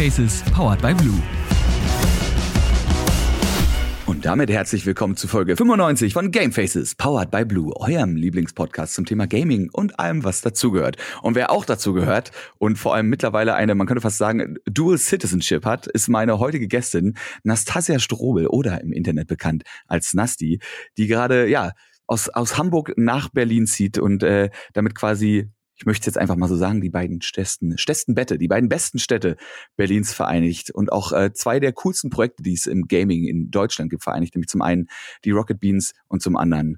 Faces, powered by Blue. Und damit herzlich willkommen zu Folge 95 von Game Faces, powered by Blue, eurem Lieblingspodcast zum Thema Gaming und allem, was dazugehört. Und wer auch dazu gehört und vor allem mittlerweile eine, man könnte fast sagen, Dual Citizenship hat, ist meine heutige Gästin, Nastasia Strobel oder im Internet bekannt als Nasti, die gerade, ja, aus, aus Hamburg nach Berlin zieht und äh, damit quasi ich möchte jetzt einfach mal so sagen, die beiden Städten, Städten Bette, die beiden besten Städte Berlins vereinigt und auch äh, zwei der coolsten Projekte, die es im Gaming in Deutschland gibt, vereinigt, nämlich zum einen die Rocket Beans und zum anderen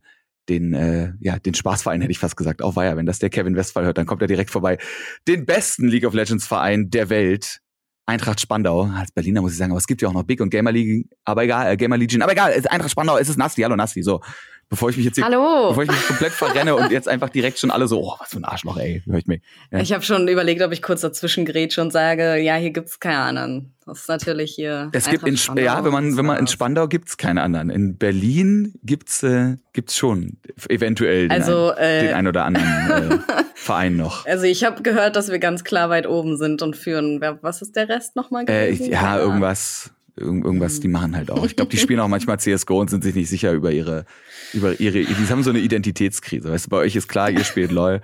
den, äh, ja, den Spaßverein hätte ich fast gesagt. Auch war ja, wenn das der Kevin Westphal hört, dann kommt er direkt vorbei. Den besten League of Legends Verein der Welt. Eintracht Spandau, als Berliner muss ich sagen, aber es gibt ja auch noch Big und Gamer League, aber egal, äh, Gamer Legion, aber egal, Eintracht Spandau, es ist Nasti, hallo Nasti, so bevor ich mich jetzt hier, Hallo. bevor ich mich komplett verrenne und jetzt einfach direkt schon alle so, oh, was für ein Arschloch, ey, hör ich mir. Ja. Ich habe schon überlegt, ob ich kurz dazwischen grätsche und sage, ja, hier gibt's keine anderen. Das ist natürlich hier. Es gibt in Spandau, ja, wenn man wenn man in Spandau gibt's keine anderen. In Berlin gibt's äh, gibt's schon eventuell den, also, ein, äh, den ein oder anderen äh, Verein noch. Also ich habe gehört, dass wir ganz klar weit oben sind und führen. Was ist der Rest nochmal? Äh, ja, irgendwas irgendwas, die machen halt auch. Ich glaube, die spielen auch manchmal CSGO und sind sich nicht sicher über ihre, über ihre, die haben so eine Identitätskrise. Weißt du, bei euch ist klar, ihr spielt LOL.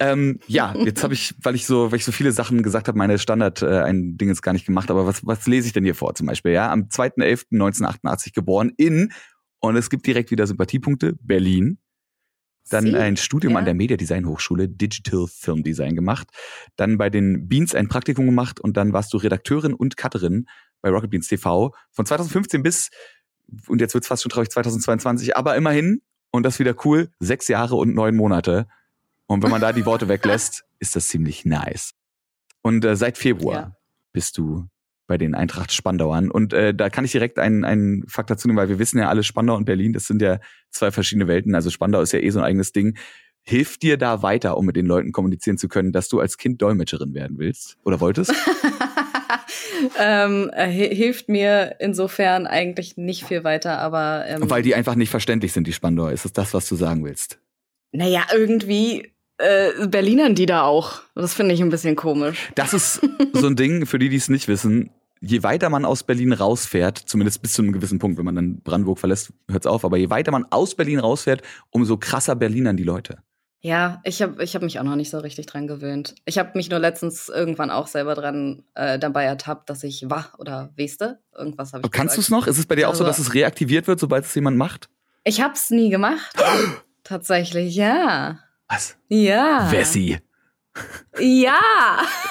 Ähm, ja, jetzt habe ich, weil ich so, weil ich so viele Sachen gesagt habe, meine Standard äh, ein Ding jetzt gar nicht gemacht, aber was, was lese ich denn hier vor zum Beispiel? Ja, am 2.11.1988 geboren in, und es gibt direkt wieder Sympathiepunkte, Berlin. Dann Sie? ein Studium ja. an der Media Design Hochschule, Digital Film Design gemacht. Dann bei den Beans ein Praktikum gemacht und dann warst du Redakteurin und Cutterin bei Rocket Beans TV von 2015 bis, und jetzt wird's fast schon traurig, 2022, aber immerhin, und das wieder cool, sechs Jahre und neun Monate. Und wenn man da die Worte weglässt, ist das ziemlich nice. Und äh, seit Februar ja. bist du bei den Eintracht Spandauern. Und äh, da kann ich direkt einen, einen Fakt dazu nehmen, weil wir wissen ja alle, Spandau und Berlin, das sind ja zwei verschiedene Welten. Also Spandau ist ja eh so ein eigenes Ding. Hilft dir da weiter, um mit den Leuten kommunizieren zu können, dass du als Kind Dolmetscherin werden willst oder wolltest? ähm, äh, hilft mir insofern eigentlich nicht viel weiter, aber. Ähm, Weil die einfach nicht verständlich sind, die Spandauer. Ist es das, was du sagen willst? Naja, irgendwie äh, Berlinern die da auch. Das finde ich ein bisschen komisch. Das ist so ein Ding, für die, die es nicht wissen. Je weiter man aus Berlin rausfährt, zumindest bis zu einem gewissen Punkt, wenn man dann Brandenburg verlässt, hört's auf, aber je weiter man aus Berlin rausfährt, umso krasser Berlinern die Leute. Ja, ich habe ich hab mich auch noch nicht so richtig dran gewöhnt. Ich habe mich nur letztens irgendwann auch selber dran äh, dabei ertappt, dass ich wach oder weste. Irgendwas habe ich. Kannst du es noch? Ist es bei dir also, auch so, dass es reaktiviert wird, sobald es jemand macht? Ich habe es nie gemacht. Tatsächlich, ja. Was? Ja. Wessi. Ja,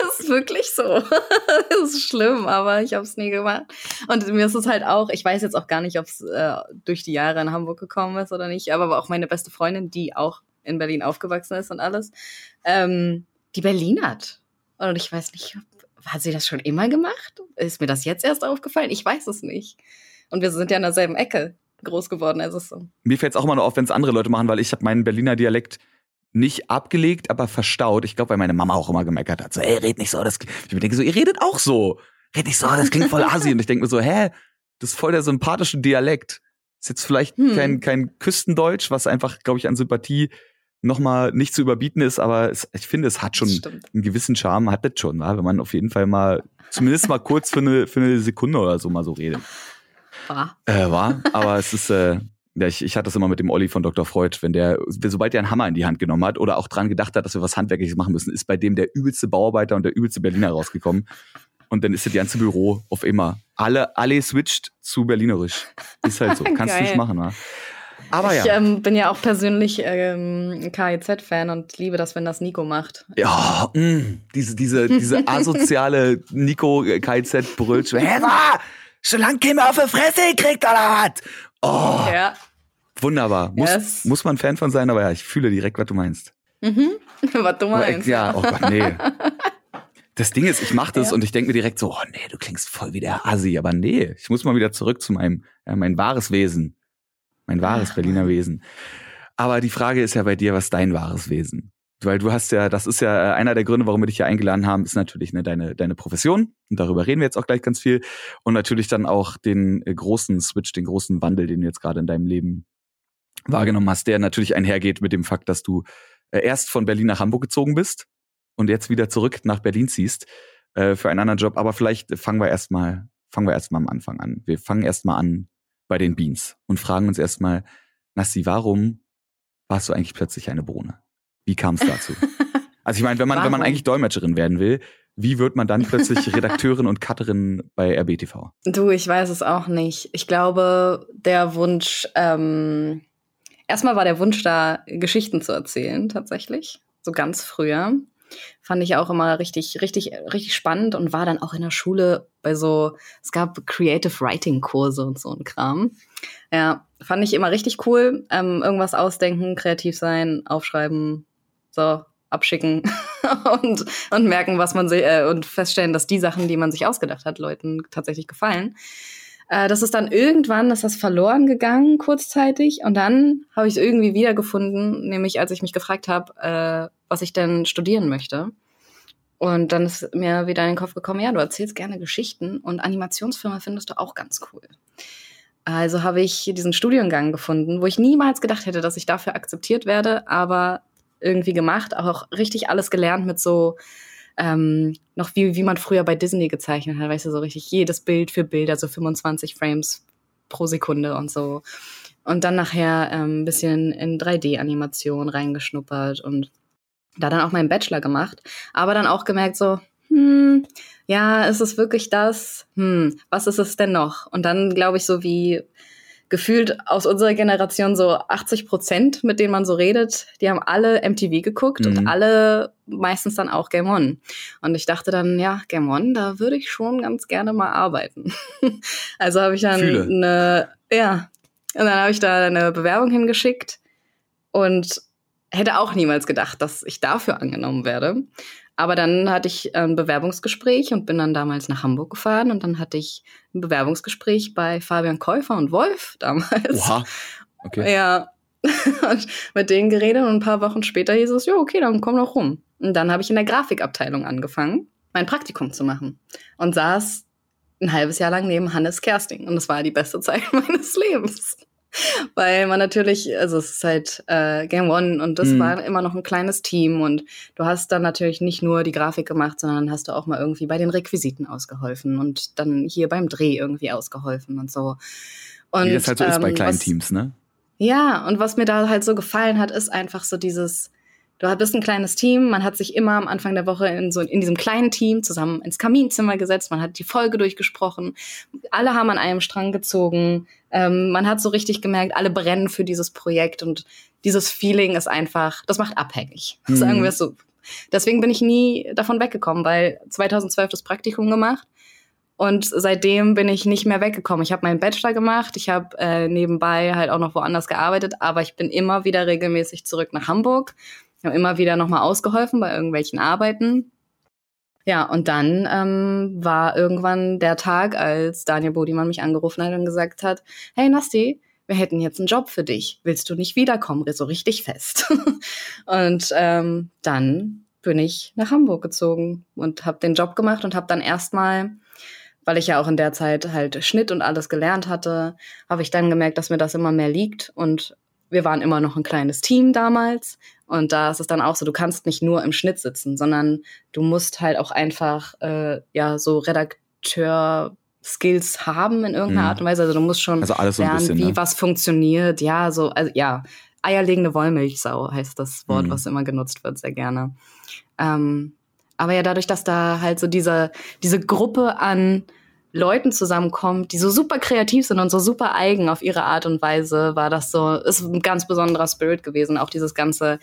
ist wirklich so. ist schlimm, aber ich habe es nie gemacht. Und mir ist es halt auch, ich weiß jetzt auch gar nicht, ob es äh, durch die Jahre in Hamburg gekommen ist oder nicht, aber auch meine beste Freundin, die auch in Berlin aufgewachsen ist und alles, ähm, die Berlin hat. Und ich weiß nicht, hat sie das schon immer gemacht? Ist mir das jetzt erst aufgefallen? Ich weiß es nicht. Und wir sind ja in derselben Ecke groß geworden, also so. Mir fällt es auch immer nur auf, wenn es andere Leute machen, weil ich habe meinen Berliner Dialekt nicht abgelegt, aber verstaut. Ich glaube, weil meine Mama auch immer gemeckert hat. So, ey, red nicht so. Das, ich mir denke so, ihr redet auch so. Red nicht so, das klingt voll assi. Und ich denke mir so, hä, das ist voll der sympathische Dialekt. Ist jetzt vielleicht hm. kein, kein Küstendeutsch, was einfach, glaube ich, an Sympathie nochmal nicht zu überbieten ist, aber es, ich finde, es hat schon einen gewissen Charme, hat das schon, wenn man auf jeden Fall mal, zumindest mal kurz für eine, für eine Sekunde oder so mal so redet. War. Äh, war, aber es ist, äh, ja, ich, ich hatte das immer mit dem Olli von Dr. Freud, wenn der, sobald der einen Hammer in die Hand genommen hat oder auch dran gedacht hat, dass wir was Handwerkliches machen müssen, ist bei dem der übelste Bauarbeiter und der übelste Berliner rausgekommen. Und dann ist das ganze Büro auf immer. Alle, alle switcht zu Berlinerisch. Ist halt so. Kannst du nicht machen, wa? Aber ich ja. ähm, bin ja auch persönlich ähm, KIZ-Fan und liebe das, wenn das Nico macht. Ja, mh, mm, diese, diese, diese asoziale Nico-KIZ-Brüllsch. Hä, war? Schon lang Kimme auf die Fresse gekriegt, oder was? Oh. Ja. Wunderbar. Muss, yes. muss man Fan von sein, aber ja, ich fühle direkt, was du meinst. Mhm. was du meinst. Ja, oh Gott, nee. Das Ding ist, ich mache das ja. und ich denke mir direkt so, oh nee, du klingst voll wie der Assi, aber nee, ich muss mal wieder zurück zu meinem, ja, mein wahres Wesen. Mein wahres Berliner Wesen. Aber die Frage ist ja bei dir, was dein wahres Wesen? Weil du hast ja, das ist ja einer der Gründe, warum wir dich hier eingeladen haben, ist natürlich ne, deine, deine Profession. Und darüber reden wir jetzt auch gleich ganz viel. Und natürlich dann auch den äh, großen Switch, den großen Wandel, den du jetzt gerade in deinem Leben wahrgenommen hast, der natürlich einhergeht mit dem Fakt, dass du äh, erst von Berlin nach Hamburg gezogen bist und jetzt wieder zurück nach Berlin ziehst. äh, für einen anderen Job. Aber vielleicht fangen wir erstmal, fangen wir erstmal am Anfang an. Wir fangen erstmal an bei den Beans und fragen uns erstmal, Nassi, warum warst du eigentlich plötzlich eine Bohne? Wie kam es dazu? also ich meine, wenn man, wenn man eigentlich Dolmetscherin werden will, wie wird man dann plötzlich Redakteurin und Cutterin bei RBTV? Du, ich weiß es auch nicht. Ich glaube, der Wunsch, ähm, erstmal war der Wunsch da, Geschichten zu erzählen, tatsächlich. So ganz früher. Fand ich auch immer richtig, richtig, richtig spannend und war dann auch in der Schule bei so, es gab Creative Writing Kurse und so ein Kram. Ja, fand ich immer richtig cool. Ähm, irgendwas ausdenken, kreativ sein, aufschreiben, so, abschicken und, und merken, was man sich, äh, und feststellen, dass die Sachen, die man sich ausgedacht hat, Leuten tatsächlich gefallen. Äh, das ist dann irgendwann, ist das verloren gegangen, kurzzeitig. Und dann habe ich es irgendwie wiedergefunden, nämlich als ich mich gefragt habe, äh, was ich denn studieren möchte. Und dann ist mir wieder in den Kopf gekommen, ja, du erzählst gerne Geschichten und Animationsfilme findest du auch ganz cool. Also habe ich diesen Studiengang gefunden, wo ich niemals gedacht hätte, dass ich dafür akzeptiert werde, aber irgendwie gemacht, auch richtig alles gelernt mit so ähm, noch wie, wie man früher bei Disney gezeichnet hat, weißt du, so richtig jedes Bild für Bild, also 25 Frames pro Sekunde und so. Und dann nachher ähm, bisschen in 3D-Animation reingeschnuppert und da dann auch meinen Bachelor gemacht, aber dann auch gemerkt so, hm, ja, ist es wirklich das? Hm, was ist es denn noch? Und dann glaube ich so wie gefühlt aus unserer Generation so 80 Prozent, mit denen man so redet, die haben alle MTV geguckt mhm. und alle meistens dann auch Game One. Und ich dachte dann, ja, Game One, da würde ich schon ganz gerne mal arbeiten. also habe ich dann Fühle. eine, ja, und dann habe ich da eine Bewerbung hingeschickt und hätte auch niemals gedacht, dass ich dafür angenommen werde. Aber dann hatte ich ein Bewerbungsgespräch und bin dann damals nach Hamburg gefahren und dann hatte ich ein Bewerbungsgespräch bei Fabian Käufer und Wolf damals. Oha. Okay. Ja. Und mit denen geredet und ein paar Wochen später hieß es, ja, okay, dann komm doch rum. Und dann habe ich in der Grafikabteilung angefangen, mein Praktikum zu machen und saß ein halbes Jahr lang neben Hannes Kersting und das war die beste Zeit meines Lebens. Weil man natürlich, also es ist halt äh, Game One und das mhm. war immer noch ein kleines Team und du hast dann natürlich nicht nur die Grafik gemacht, sondern hast du auch mal irgendwie bei den Requisiten ausgeholfen und dann hier beim Dreh irgendwie ausgeholfen und so. Und, Wie das halt so ähm, ist bei ähm, kleinen was, Teams, ne? Ja, und was mir da halt so gefallen hat, ist einfach so dieses, Du bist ein kleines Team, man hat sich immer am Anfang der Woche in so in diesem kleinen Team zusammen ins Kaminzimmer gesetzt, man hat die Folge durchgesprochen, alle haben an einem Strang gezogen, ähm, man hat so richtig gemerkt, alle brennen für dieses Projekt und dieses Feeling ist einfach, das macht abhängig, mhm. sagen wir es so. Deswegen bin ich nie davon weggekommen, weil 2012 das Praktikum gemacht und seitdem bin ich nicht mehr weggekommen. Ich habe meinen Bachelor gemacht, ich habe äh, nebenbei halt auch noch woanders gearbeitet, aber ich bin immer wieder regelmäßig zurück nach Hamburg wir haben immer wieder nochmal ausgeholfen bei irgendwelchen Arbeiten. Ja, und dann ähm, war irgendwann der Tag, als Daniel Bodimann mich angerufen hat und gesagt hat, hey Nasti, wir hätten jetzt einen Job für dich. Willst du nicht wiederkommen? So richtig fest. und ähm, dann bin ich nach Hamburg gezogen und habe den Job gemacht und habe dann erstmal, weil ich ja auch in der Zeit halt Schnitt und alles gelernt hatte, habe ich dann gemerkt, dass mir das immer mehr liegt und wir waren immer noch ein kleines Team damals. Und da ist es dann auch so, du kannst nicht nur im Schnitt sitzen, sondern du musst halt auch einfach äh, ja so Redakteur-Skills haben in irgendeiner mhm. Art und Weise. Also du musst schon also alles so lernen, bisschen, wie ne? was funktioniert. Ja, so, also ja, eierlegende Wollmilchsau heißt das Wort, mhm. was immer genutzt wird, sehr gerne. Ähm, aber ja, dadurch, dass da halt so diese, diese Gruppe an Leuten zusammenkommt, die so super kreativ sind und so super eigen auf ihre Art und Weise, war das so, ist ein ganz besonderer Spirit gewesen. Auch dieses ganze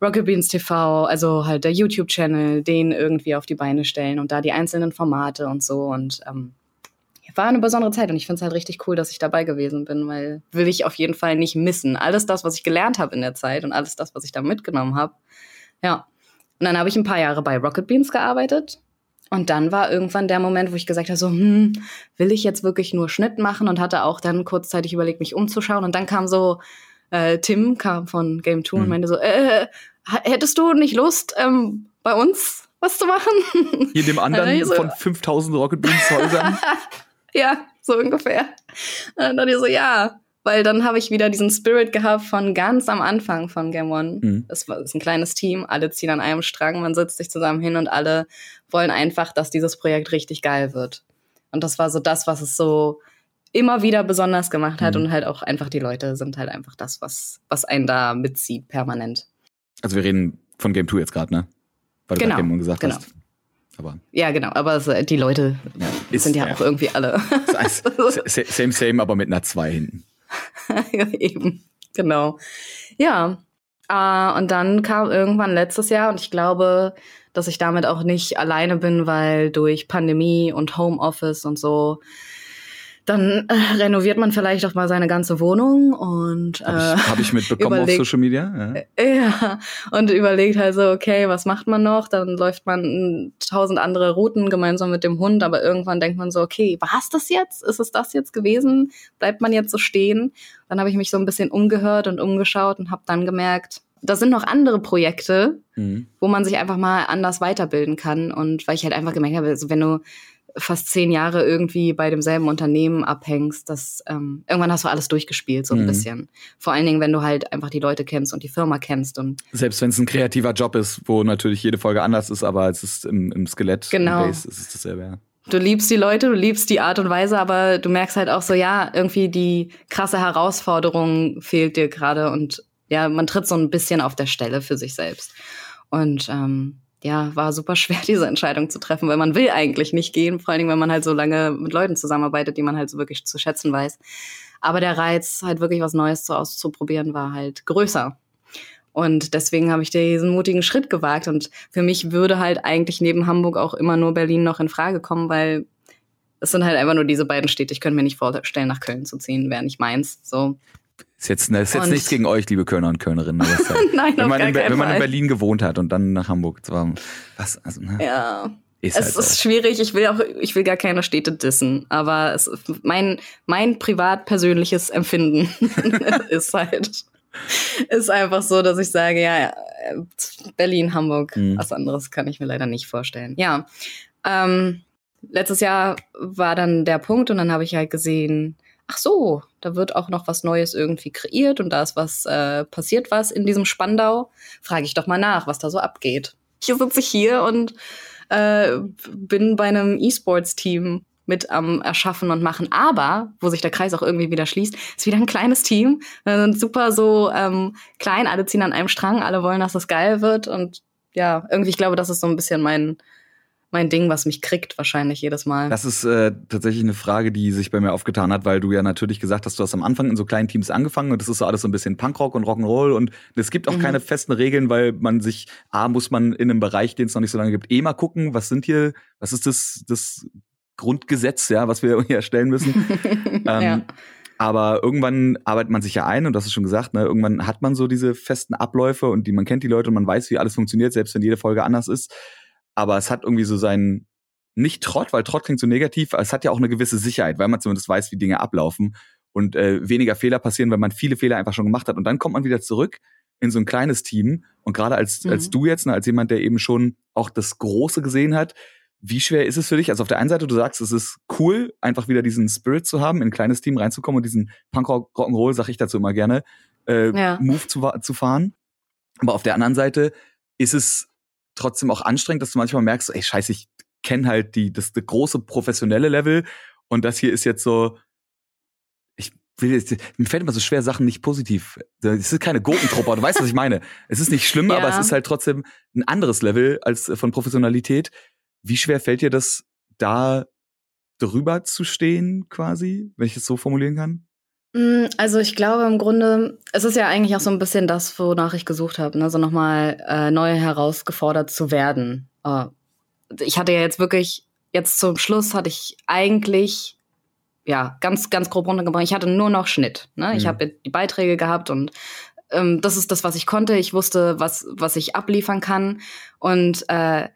Rocket Beans TV, also halt der YouTube-Channel, den irgendwie auf die Beine stellen und da die einzelnen Formate und so. Und ähm, war eine besondere Zeit und ich finde es halt richtig cool, dass ich dabei gewesen bin, weil will ich auf jeden Fall nicht missen. Alles das, was ich gelernt habe in der Zeit und alles das, was ich da mitgenommen habe. Ja. Und dann habe ich ein paar Jahre bei Rocket Beans gearbeitet und dann war irgendwann der Moment, wo ich gesagt habe, so, hm, will ich jetzt wirklich nur Schnitt machen und hatte auch dann kurzzeitig überlegt, mich umzuschauen. Und dann kam so, äh, Tim kam von Game 2 mhm. und meinte so, äh, hättest du nicht Lust, ähm, bei uns was zu machen? Hier dem anderen so, von 5000 Rocket Beans Häusern? ja, so ungefähr. Und dann dachte ich so, ja, weil dann habe ich wieder diesen Spirit gehabt von ganz am Anfang von Game One. Mhm. Es ist ein kleines Team, alle ziehen an einem Strang, man setzt sich zusammen hin und alle wollen einfach, dass dieses Projekt richtig geil wird. Und das war so das, was es so immer wieder besonders gemacht hat Mhm. und halt auch einfach die Leute sind halt einfach das, was, was einen da mitzieht, permanent. Also wir reden von Game 2 jetzt gerade, ne? Weil du Genau, gerade Game One gesagt genau. hast. Aber Ja, genau, aber die Leute ja, ist, sind ja, auch irgendwie alle. same, same, aber mit einer 2 hinten. eben, genau. Ja, äh, und dann kam irgendwann letztes Jahr und ich glaube, dass ich damit auch nicht alleine bin, weil durch Pandemie und Homeoffice und so, dann äh, renoviert man vielleicht auch mal seine ganze Wohnung und Habe äh, ich, hab ich mitbekommen auf überlegt- Social Media. Ja. Ja, und überlegt halt so, okay, was macht man noch? Dann läuft man mm, tausend andere Routen gemeinsam mit dem Hund, aber irgendwann denkt man so, okay, war es das jetzt? Ist es das jetzt gewesen? Bleibt man jetzt so stehen? Dann habe ich mich so ein bisschen umgehört und umgeschaut und habe dann gemerkt, da sind noch andere Projekte, Mhm. wo man sich einfach mal anders weiterbilden kann. Und weil ich halt einfach gemerkt habe, also wenn du fast zehn Jahre irgendwie bei demselben Unternehmen abhängst, das ähm, irgendwann hast du alles durchgespielt, so ein Mhm. bisschen. Vor allen Dingen, wenn du halt einfach die Leute kennst und die Firma kennst und Selbst wenn es ein kreativer Job ist, wo natürlich jede Folge anders ist, aber es ist im, im Skelett, Genau. im Base, ist es dasselbe. Ja. du liebst die Leute, du liebst die Art und Weise, aber du merkst halt auch so, ja, irgendwie die krasse Herausforderung fehlt dir gerade und ja, man tritt so ein bisschen auf der Stelle für sich selbst. Und ähm, ja, war super schwer, diese Entscheidung zu treffen, weil man will eigentlich nicht gehen, vor allen Dingen, wenn man halt so lange mit Leuten zusammenarbeitet, die man halt so wirklich zu schätzen weiß. Aber der Reiz, halt wirklich was Neues zu auszuprobieren, war halt größer. Und deswegen habe ich diesen mutigen Schritt gewagt. Und für mich würde halt eigentlich neben Hamburg auch immer nur Berlin noch in Frage kommen, weil es sind halt einfach nur diese beiden Städte. Ich könnte mir nicht vorstellen, nach Köln zu ziehen, wäre nicht meins. So. Ist jetzt, ist jetzt Und- nichts gegen euch, liebe Kölner und Kölnerinnen. Halt, Nein, wenn, man in, wenn man in. Berlin gewohnt hat und dann nach Hamburg, das war was, also, ne, Ja. ist Es halt ist so. schwierig, ich will auch, ich will gar keine Städte dissen, aber es mein, mein privat persönliches Empfinden ist halt, ist einfach so, dass ich sage, ja, ja, Berlin, Hamburg, Mhm. was anderes kann ich mir leider nicht vorstellen. Ja, ähm, letztes Jahr war dann der Punkt und dann habe ich halt gesehen, ach so, da wird auch noch was Neues irgendwie kreiert und da ist was äh, passiert was in diesem Spandau. Frage ich doch mal nach, was da so abgeht. Hier sitze ich hier und äh, bin bei einem E-Sports-Team mit am Erschaffen und Machen. Aber, wo sich der Kreis auch irgendwie wieder schließt, ist wieder ein kleines Team. Wir sind super so ähm, klein, alle ziehen an einem Strang, alle wollen, dass das geil wird. Und ja, irgendwie, ich glaube, das ist so ein bisschen mein, mein Ding, was mich kriegt, wahrscheinlich jedes Mal. Das ist äh, tatsächlich eine Frage, die sich bei mir aufgetan hat, weil du ja natürlich gesagt hast, du hast am Anfang in so kleinen Teams angefangen und das ist so alles so ein bisschen Punkrock und Rock'n'Roll und es gibt auch Mhm. keine festen Regeln, weil man sich, A, muss man in einem Bereich, den es noch nicht so lange gibt, eh mal gucken, was sind hier, was ist das, das Grundgesetz, ja, was wir hier erstellen müssen. Ähm, ja. Aber irgendwann arbeitet man sich ja ein und das ist schon gesagt, ne, irgendwann hat man so diese festen Abläufe und die man kennt die Leute und man weiß, wie alles funktioniert, selbst wenn jede Folge anders ist. Aber es hat irgendwie so seinen nicht Trott, weil Trott klingt so negativ, aber es hat ja auch eine gewisse Sicherheit, weil man zumindest weiß, wie Dinge ablaufen und äh, weniger Fehler passieren, weil man viele Fehler einfach schon gemacht hat. Und dann kommt man wieder zurück in so ein kleines Team und gerade als Mhm. als du jetzt, ne, als jemand, der eben schon auch das Große gesehen hat, wie schwer ist es für dich? Also auf der einen Seite, du sagst, es ist cool, einfach wieder diesen Spirit zu haben, in ein kleines Team reinzukommen und diesen Punkrock Rock'n'Roll, sag ich dazu immer gerne, äh, Ja. Move zu, zu fahren. Aber auf der anderen Seite ist es trotzdem auch anstrengend, dass du manchmal merkst, ey, scheiße, ich kenne halt die, das, das große professionelle Level und das hier ist jetzt so, ich will jetzt, mir fällt immer so schwer, Sachen nicht positiv. Es ist keine Gurkentruppe, du weißt, was ich meine. Es ist nicht schlimm, Ja. aber es ist halt trotzdem ein anderes Level als äh, von Professionalität. Wie schwer fällt dir das, da drüber zu stehen, quasi, wenn ich es so formulieren kann? Mm, Also ich glaube im Grunde, es ist ja eigentlich auch so ein bisschen das, wonach ich gesucht habe, ne? so nochmal äh, neu herausgefordert zu werden. Äh, ich hatte ja jetzt wirklich, jetzt zum Schluss hatte ich eigentlich, ja, ganz, ganz grob runtergebrochen, ich hatte nur noch Schnitt. Ne? Ich Mhm. habe die Beiträge gehabt und ähm, das ist das, was ich konnte. Ich wusste, was, was ich abliefern kann. Und äh,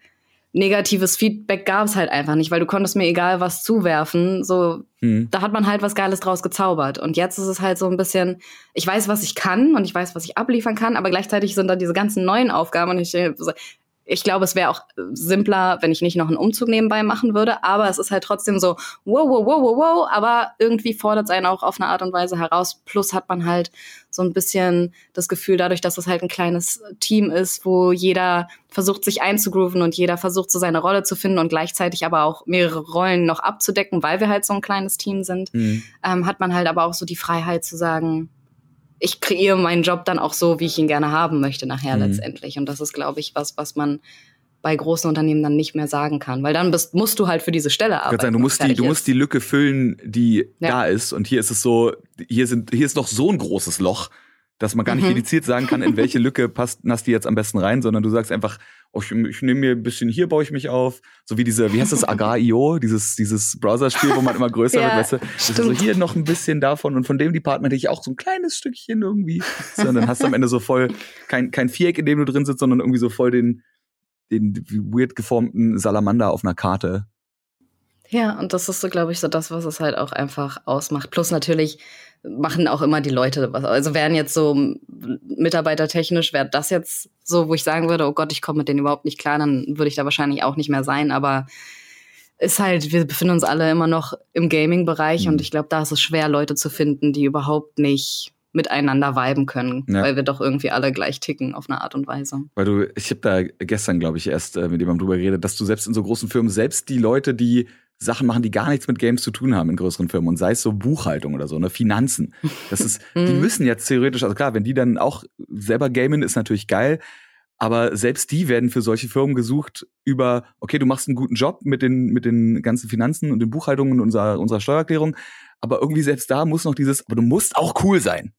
negatives Feedback gab es halt einfach nicht, weil du konntest mir egal was zuwerfen. So, Hm. da hat man halt was Geiles draus gezaubert. Und jetzt ist es halt so ein bisschen, ich weiß, was ich kann und ich weiß, was ich abliefern kann, aber gleichzeitig sind da diese ganzen neuen Aufgaben und ich so, ich glaube, es wäre auch simpler, wenn ich nicht noch einen Umzug nebenbei machen würde. Aber es ist halt trotzdem so, wow, wow, wow, wow, wow. Aber irgendwie fordert es einen auch auf eine Art und Weise heraus. Plus hat man halt so ein bisschen das Gefühl, dadurch, dass es halt ein kleines Team ist, wo jeder versucht, sich einzugrooven und jeder versucht, so seine Rolle zu finden und gleichzeitig aber auch mehrere Rollen noch abzudecken, weil wir halt so ein kleines Team sind, mhm. ähm, hat man halt aber auch so die Freiheit zu sagen, ich kreiere meinen Job dann auch so, wie ich ihn gerne haben möchte nachher mhm. letztendlich. Und das ist, glaube ich, was, was man bei großen Unternehmen dann nicht mehr sagen kann, weil dann bist, musst du halt für diese Stelle arbeiten. Sagen, du musst die, du musst die Lücke füllen, die ja. da ist. Und hier ist es so, hier sind, hier ist noch so ein großes Loch, dass man gar nicht mhm. dediziert sagen kann, in welche Lücke passt Nasti jetzt am besten rein, sondern du sagst einfach, oh, ich, ich nehme mir ein bisschen hier baue ich mich auf, so wie diese, wie heißt das, Agrar.io, dieses dieses Browser-Spiel, wo man immer größer ja, wird, weißt du, das ist so hier noch ein bisschen davon und von dem Department hätte ich auch so ein kleines Stückchen irgendwie, so, und dann hast du am Ende so voll kein kein Viereck, in dem du drin sitzt, sondern irgendwie so voll den den weird geformten Salamander auf einer Karte. Ja, und das ist so, glaube ich, so das, was es halt auch einfach ausmacht. Plus natürlich machen auch immer die Leute was. Also wären jetzt so mitarbeitertechnisch, wäre das jetzt so, wo ich sagen würde, oh Gott, ich komme mit denen überhaupt nicht klar, dann würde ich da wahrscheinlich auch nicht mehr sein. Aber ist halt, wir befinden uns alle immer noch im Gaming-Bereich mhm. und ich glaube, da ist es schwer, Leute zu finden, die überhaupt nicht miteinander viben können, ja. weil wir doch irgendwie alle gleich ticken auf eine Art und Weise. Weil du, ich habe da gestern, glaube ich, erst äh, mit jemandem drüber geredet, dass du selbst in so großen Firmen, selbst die Leute, die Sachen machen, die gar nichts mit Games zu tun haben in größeren Firmen und sei es so Buchhaltung oder so, ne, Finanzen. Das ist, die mhm. müssen jetzt theoretisch, also klar, wenn die dann auch selber gamen, ist natürlich geil. Aber selbst die werden für solche Firmen gesucht über, okay, du machst einen guten Job mit den, mit den ganzen Finanzen und den Buchhaltungen unserer, unserer Steuererklärung. Aber irgendwie selbst da muss noch dieses, aber du musst auch cool sein.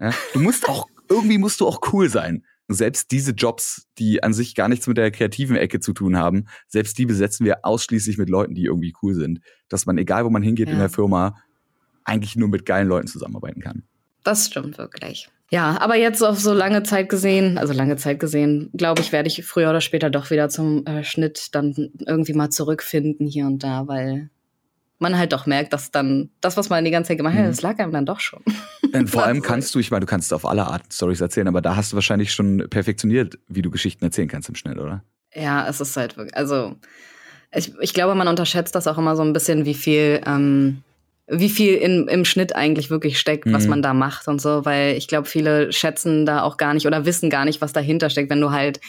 Ja? Du musst auch, irgendwie musst du auch cool sein. Selbst diese Jobs, die an sich gar nichts mit der kreativen Ecke zu tun haben, selbst die besetzen wir ausschließlich mit Leuten, die irgendwie cool sind. Dass man, egal wo man hingeht ja. in der Firma, eigentlich nur mit geilen Leuten zusammenarbeiten kann. Das stimmt wirklich. Ja, aber jetzt auf so lange Zeit gesehen, also lange Zeit gesehen, glaube ich, werde ich früher oder später doch wieder zum äh, Schnitt dann irgendwie mal zurückfinden hier und da, weil man halt doch merkt, dass dann das, was man die ganze Zeit gemacht hat, mhm. das lag einem dann doch schon. Und vor allem kannst du, ich meine, du kannst auf alle Arten Stories erzählen, aber da hast du wahrscheinlich schon perfektioniert, wie du Geschichten erzählen kannst im Schnitt, oder? Ja, es ist halt wirklich, also ich, ich glaube, man unterschätzt das auch immer so ein bisschen, wie viel, ähm, wie viel in, im Schnitt eigentlich wirklich steckt, mhm. was man da macht und so, weil ich glaube, viele schätzen da auch gar nicht oder wissen gar nicht, was dahinter steckt, wenn du halt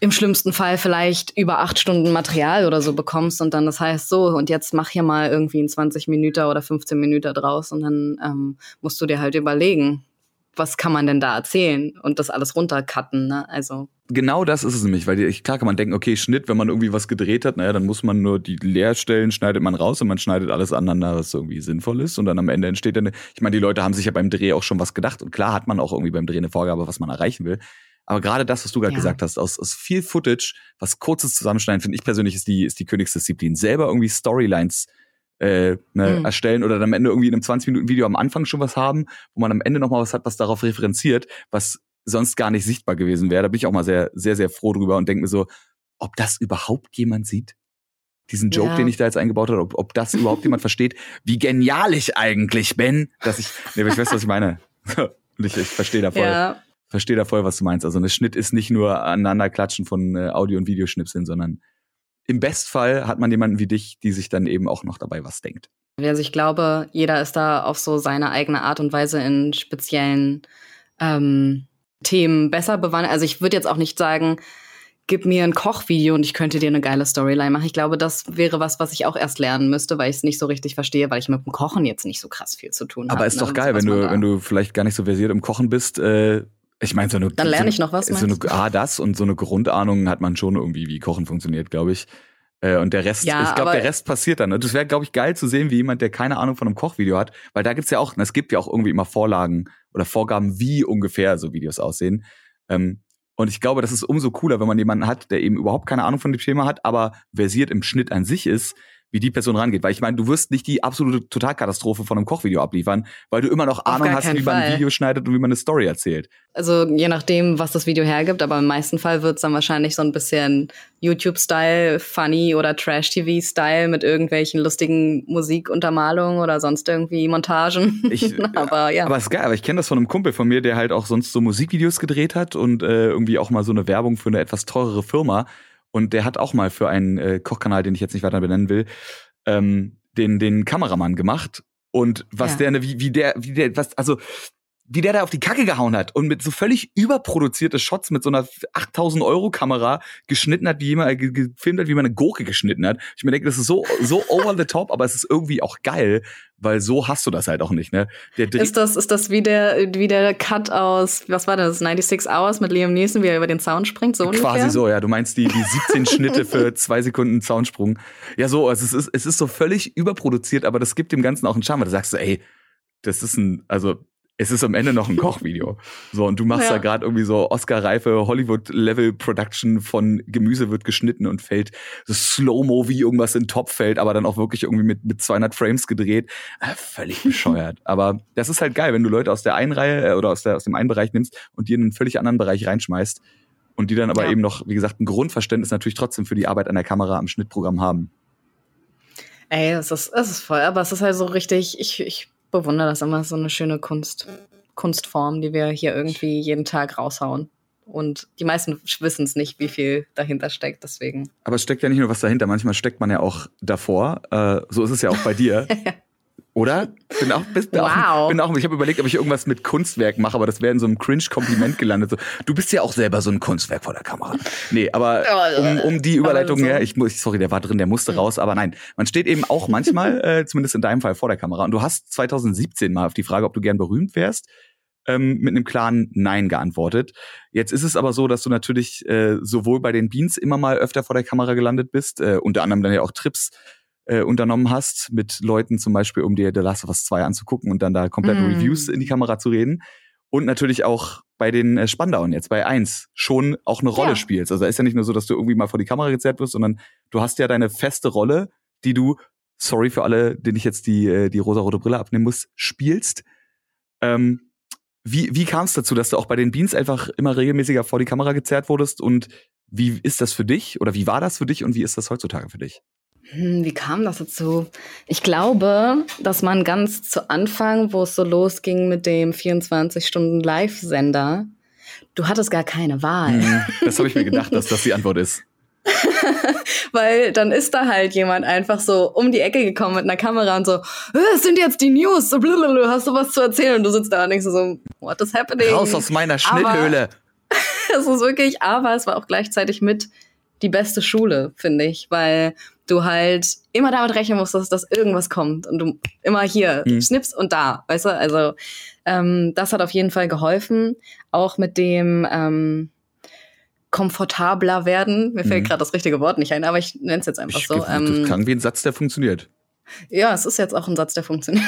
im schlimmsten Fall vielleicht über acht Stunden Material oder so bekommst und dann das heißt so und jetzt mach hier mal irgendwie ein 20 Minuten oder 15 Minuten draus und dann ähm, musst du dir halt überlegen, was kann man denn da erzählen und das alles runtercutten, ne? Also genau das ist es nämlich, weil ich, klar kann man denken, okay, Schnitt, wenn man irgendwie was gedreht hat, naja, dann muss man nur die Leerstellen schneidet man raus und man schneidet alles aneinander, was irgendwie sinnvoll ist und dann am Ende entsteht dann, ich meine, die Leute haben sich ja beim Dreh auch schon was gedacht und klar hat man auch irgendwie beim Dreh eine Vorgabe, was man erreichen will. Aber gerade das, was du gerade ja. gesagt hast, aus, aus viel Footage, was kurzes Zusammenschneiden, finde ich persönlich, ist die, ist die Königsdisziplin. Selber irgendwie Storylines äh, ne, mhm. erstellen oder dann am Ende irgendwie in einem 20-Minuten-Video am Anfang schon was haben, wo man am Ende nochmal was hat, was darauf referenziert, was sonst gar nicht sichtbar gewesen wäre. Da bin ich auch mal sehr, sehr, sehr froh drüber und denke mir so, ob das überhaupt jemand sieht? Diesen Joke, ja. den ich da jetzt eingebaut habe, ob, ob das überhaupt jemand versteht, wie genial ich eigentlich bin, dass ich, ne, ich weiß, was ich meine. Und ich, ich verstehe da voll. Ja verstehe da voll, was du meinst. Also ein Schnitt ist nicht nur aneinander klatschen von äh, Audio- und Videoschnipseln, sondern im Bestfall hat man jemanden wie dich, die sich dann eben auch noch dabei was denkt. Also ich glaube, jeder ist da auf so seine eigene Art und Weise in speziellen ähm, Themen besser bewandert. Also ich würde jetzt auch nicht sagen, gib mir ein Kochvideo und ich könnte dir eine geile Storyline machen. Ich glaube, das wäre was, was ich auch erst lernen müsste, weil ich es nicht so richtig verstehe, weil ich mit dem Kochen jetzt nicht so krass viel zu tun habe. Aber ist doch ne? geil, wenn du, wenn du vielleicht gar nicht so versiert im Kochen bist, äh, ich meine, so eine. Dann lerne ich noch was. So eine, ah, das und so eine Grundahnung hat man schon irgendwie, wie Kochen funktioniert, glaube ich. Äh, und der Rest, ja, ich glaube, der Rest passiert dann. Das wäre, glaube ich, geil zu sehen, wie jemand, der keine Ahnung von einem Kochvideo hat, weil da gibt's ja auch, es gibt ja auch irgendwie immer Vorlagen oder Vorgaben, wie ungefähr so Videos aussehen. Ähm, und ich glaube, das ist umso cooler, wenn man jemanden hat, der eben überhaupt keine Ahnung von dem Thema hat, aber versiert im Schnitt an sich ist, wie die Person rangeht. Weil ich meine, du wirst nicht die absolute Totalkatastrophe von einem Kochvideo abliefern, weil du immer noch Ahnung hast, wie man ein Video schneidet und wie man eine Story erzählt. Also je nachdem, was das Video hergibt, aber im meisten Fall wird es dann wahrscheinlich so ein bisschen YouTube-Style, Funny oder Trash-TV-Style mit irgendwelchen lustigen Musikuntermalungen oder sonst irgendwie Montagen. Ich, aber ja. Aber es ist geil, aber ich kenne das von einem Kumpel von mir, der halt auch sonst so Musikvideos gedreht hat und äh, irgendwie auch mal so eine Werbung für eine etwas teurere Firma. Und der hat auch mal für einen äh, Kochkanal, den ich jetzt nicht weiter benennen will, ähm, den, den Kameramann gemacht. Und was ja. der, wie, wie der, wie der, was, also wie der da auf die Kacke gehauen hat und mit so völlig überproduzierte Shots mit so einer 8000 Euro Kamera geschnitten hat, wie jemand gefilmt hat, wie man eine Gurke geschnitten hat. Ich mir denke, das ist so so over the top, aber es ist irgendwie auch geil, weil so hast du das halt auch nicht, ne? ist das ist das wie der wie der Cut aus was war das 96 Hours mit Liam Neeson, wie er über den Zaun springt, so Quasi ungefähr? so, ja. Du meinst die die 17 Schnitte für zwei Sekunden Zaunsprung. Ja, so, also es ist es ist so völlig überproduziert, aber das gibt dem Ganzen auch einen Charme. Da sagst du, ey, das ist ein, also es ist am Ende noch ein Kochvideo. So, und du machst ja. da gerade irgendwie so Oscar-reife Hollywood-Level-Production von Gemüse wird geschnitten und fällt so Slow-Mo wie irgendwas in Top fällt, aber dann auch wirklich irgendwie mit, mit 200 Frames gedreht. Äh, völlig bescheuert. aber das ist halt geil, wenn du Leute aus der einen Reihe äh, oder aus, der, aus dem einen Bereich nimmst und die in einen völlig anderen Bereich reinschmeißt und die dann aber ja. eben noch, wie gesagt, ein Grundverständnis natürlich trotzdem für die Arbeit an der Kamera am Schnittprogramm haben. Ey, es ist, es ist voll, aber es ist halt so richtig, ich, ich bewundere das immer, so eine schöne Kunst, Kunstform, die wir hier irgendwie jeden Tag raushauen. Und die meisten wissen es nicht, wie viel dahinter steckt, deswegen. Aber es steckt ja nicht nur was dahinter, manchmal steckt man ja auch davor. Äh, so ist es ja auch bei dir. Oder? Bin auch, bin wow. auch, bin auch, ich habe überlegt, ob ich irgendwas mit Kunstwerk mache, aber das wäre in so einem Cringe-Kompliment gelandet. So, du bist ja auch selber so ein Kunstwerk vor der Kamera. Nee, aber um, um die Überleitung her, ich muss, sorry, der war drin, der musste mhm. raus, aber nein, man steht eben auch manchmal, äh, zumindest in deinem Fall, vor der Kamera. Und du hast 2017 mal auf die Frage, ob du gern berühmt wärst, ähm, mit einem klaren Nein geantwortet. Jetzt ist es aber so, dass du natürlich äh, sowohl bei den Beans immer mal öfter vor der Kamera gelandet bist, äh, unter anderem dann ja auch Trips äh, unternommen hast, mit Leuten zum Beispiel, um dir The Last of Us 2 anzugucken und dann da komplette mm. Reviews in die Kamera zu reden. Und natürlich auch bei den äh, Spandauen jetzt, bei 1, schon auch eine Rolle ja. spielst. Also ist ja nicht nur so, dass du irgendwie mal vor die Kamera gezerrt wirst, sondern du hast ja deine feste Rolle, die du, sorry für alle, denen ich jetzt die, äh, die rosa-rote Brille abnehmen muss, spielst. Ähm, wie wie kam es dazu, dass du auch bei den Beans einfach immer regelmäßiger vor die Kamera gezerrt wurdest? Und wie ist das für dich? Oder wie war das für dich und wie ist das heutzutage für dich? Hm, wie kam das dazu? Ich glaube, dass man ganz zu Anfang, wo es so losging mit dem 24-Stunden-Live-Sender, du hattest gar keine Wahl. Mhm, das habe ich mir gedacht, dass das die Antwort ist. Weil dann ist da halt jemand einfach so um die Ecke gekommen mit einer Kamera und so, es sind jetzt die News, so blablabla, hast du was zu erzählen? Und du sitzt da und denkst so, what is happening? Raus aus meiner Schnitthöhle. es ist wirklich, aber es war auch gleichzeitig mit die beste Schule, finde ich, weil du halt immer damit rechnen musst, dass, dass irgendwas kommt und du immer hier mhm. schnippst und da, weißt du? Also ähm, das hat auf jeden Fall geholfen, auch mit dem ähm, komfortabler werden. Mir fällt mhm. gerade das richtige Wort nicht ein, aber ich nenne es jetzt einfach ich, so. Das ähm, klang wie ein Satz, der funktioniert. Ja, es ist jetzt auch ein Satz, der funktioniert.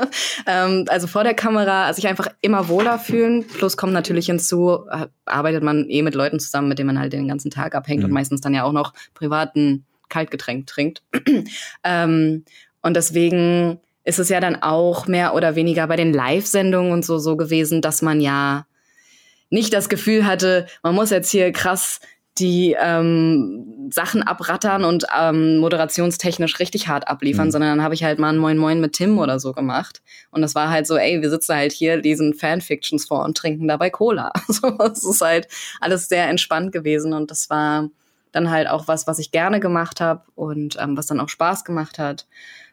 ähm, also vor der Kamera, also sich einfach immer wohler fühlen. Plus kommt natürlich hinzu, äh, arbeitet man eh mit Leuten zusammen, mit denen man halt den ganzen Tag abhängt mhm. und meistens dann ja auch noch privaten Kaltgetränk trinkt. ähm, und deswegen ist es ja dann auch mehr oder weniger bei den Live-Sendungen und so so gewesen, dass man ja nicht das Gefühl hatte, man muss jetzt hier krass die ähm, Sachen abrattern und ähm, moderationstechnisch richtig hart abliefern, mhm. sondern dann habe ich halt mal ein Moin Moin mit Tim oder so gemacht. Und das war halt so, ey, wir sitzen halt hier, lesen Fanfictions vor und trinken dabei Cola. Also es ist halt alles sehr entspannt gewesen und das war dann halt auch was, was ich gerne gemacht habe und ähm, was dann auch Spaß gemacht hat.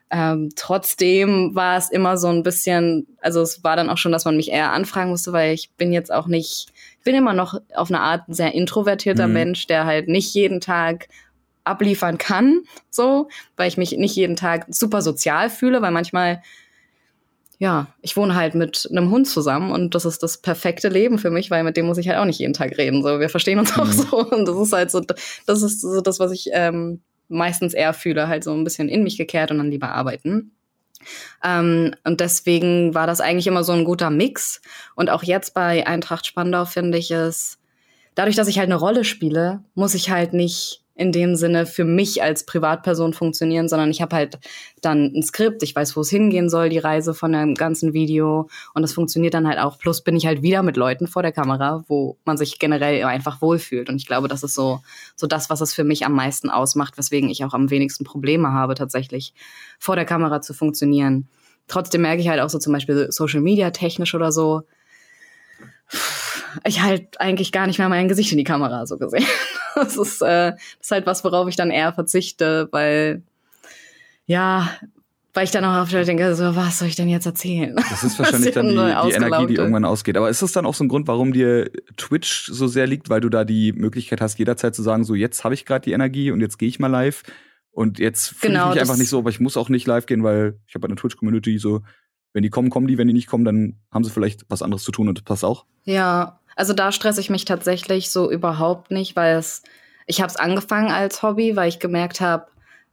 Ähm, trotzdem war es immer so ein bisschen, also es war dann auch schon, dass man mich eher anfragen musste, weil ich bin jetzt auch nicht, ich bin immer noch auf eine Art ein sehr introvertierter mhm. Mensch, der halt nicht jeden Tag abliefern kann, so, weil ich mich nicht jeden Tag super sozial fühle, weil manchmal ja, ich wohne halt mit einem Hund zusammen und das ist das perfekte Leben für mich, weil mit dem muss ich halt auch nicht jeden Tag reden. So, wir verstehen uns mhm. auch so und das ist halt so, das ist so das, was ich ähm, meistens eher fühle, halt so ein bisschen in mich gekehrt und dann lieber arbeiten. Ähm, und deswegen war das eigentlich immer so ein guter Mix. Und auch jetzt bei Eintracht Spandau finde ich es, dadurch, dass ich halt eine Rolle spiele, muss ich halt nicht in dem Sinne für mich als Privatperson funktionieren, sondern ich habe halt dann ein Skript, ich weiß, wo es hingehen soll, die Reise von dem ganzen Video und das funktioniert dann halt auch. Plus bin ich halt wieder mit Leuten vor der Kamera, wo man sich generell einfach wohlfühlt und ich glaube, das ist so so das, was es für mich am meisten ausmacht, weswegen ich auch am wenigsten Probleme habe tatsächlich vor der Kamera zu funktionieren. Trotzdem merke ich halt auch so zum Beispiel Social Media technisch oder so, ich halt eigentlich gar nicht mehr mein Gesicht in die Kamera so gesehen. Das ist, äh, das ist halt was, worauf ich dann eher verzichte, weil ja, weil ich dann auch auf denke, so, was soll ich denn jetzt erzählen? Das ist wahrscheinlich dann die, die Energie, die irgendwann ausgeht. Aber ist das dann auch so ein Grund, warum dir Twitch so sehr liegt, weil du da die Möglichkeit hast, jederzeit zu sagen, so jetzt habe ich gerade die Energie und jetzt gehe ich mal live und jetzt fühle genau, ich mich einfach nicht so, aber ich muss auch nicht live gehen, weil ich habe eine Twitch-Community so, wenn die kommen, kommen die, wenn die nicht kommen, dann haben sie vielleicht was anderes zu tun und das passt auch. Ja, also da stresse ich mich tatsächlich so überhaupt nicht, weil es, ich habe es angefangen als Hobby, weil ich gemerkt habe,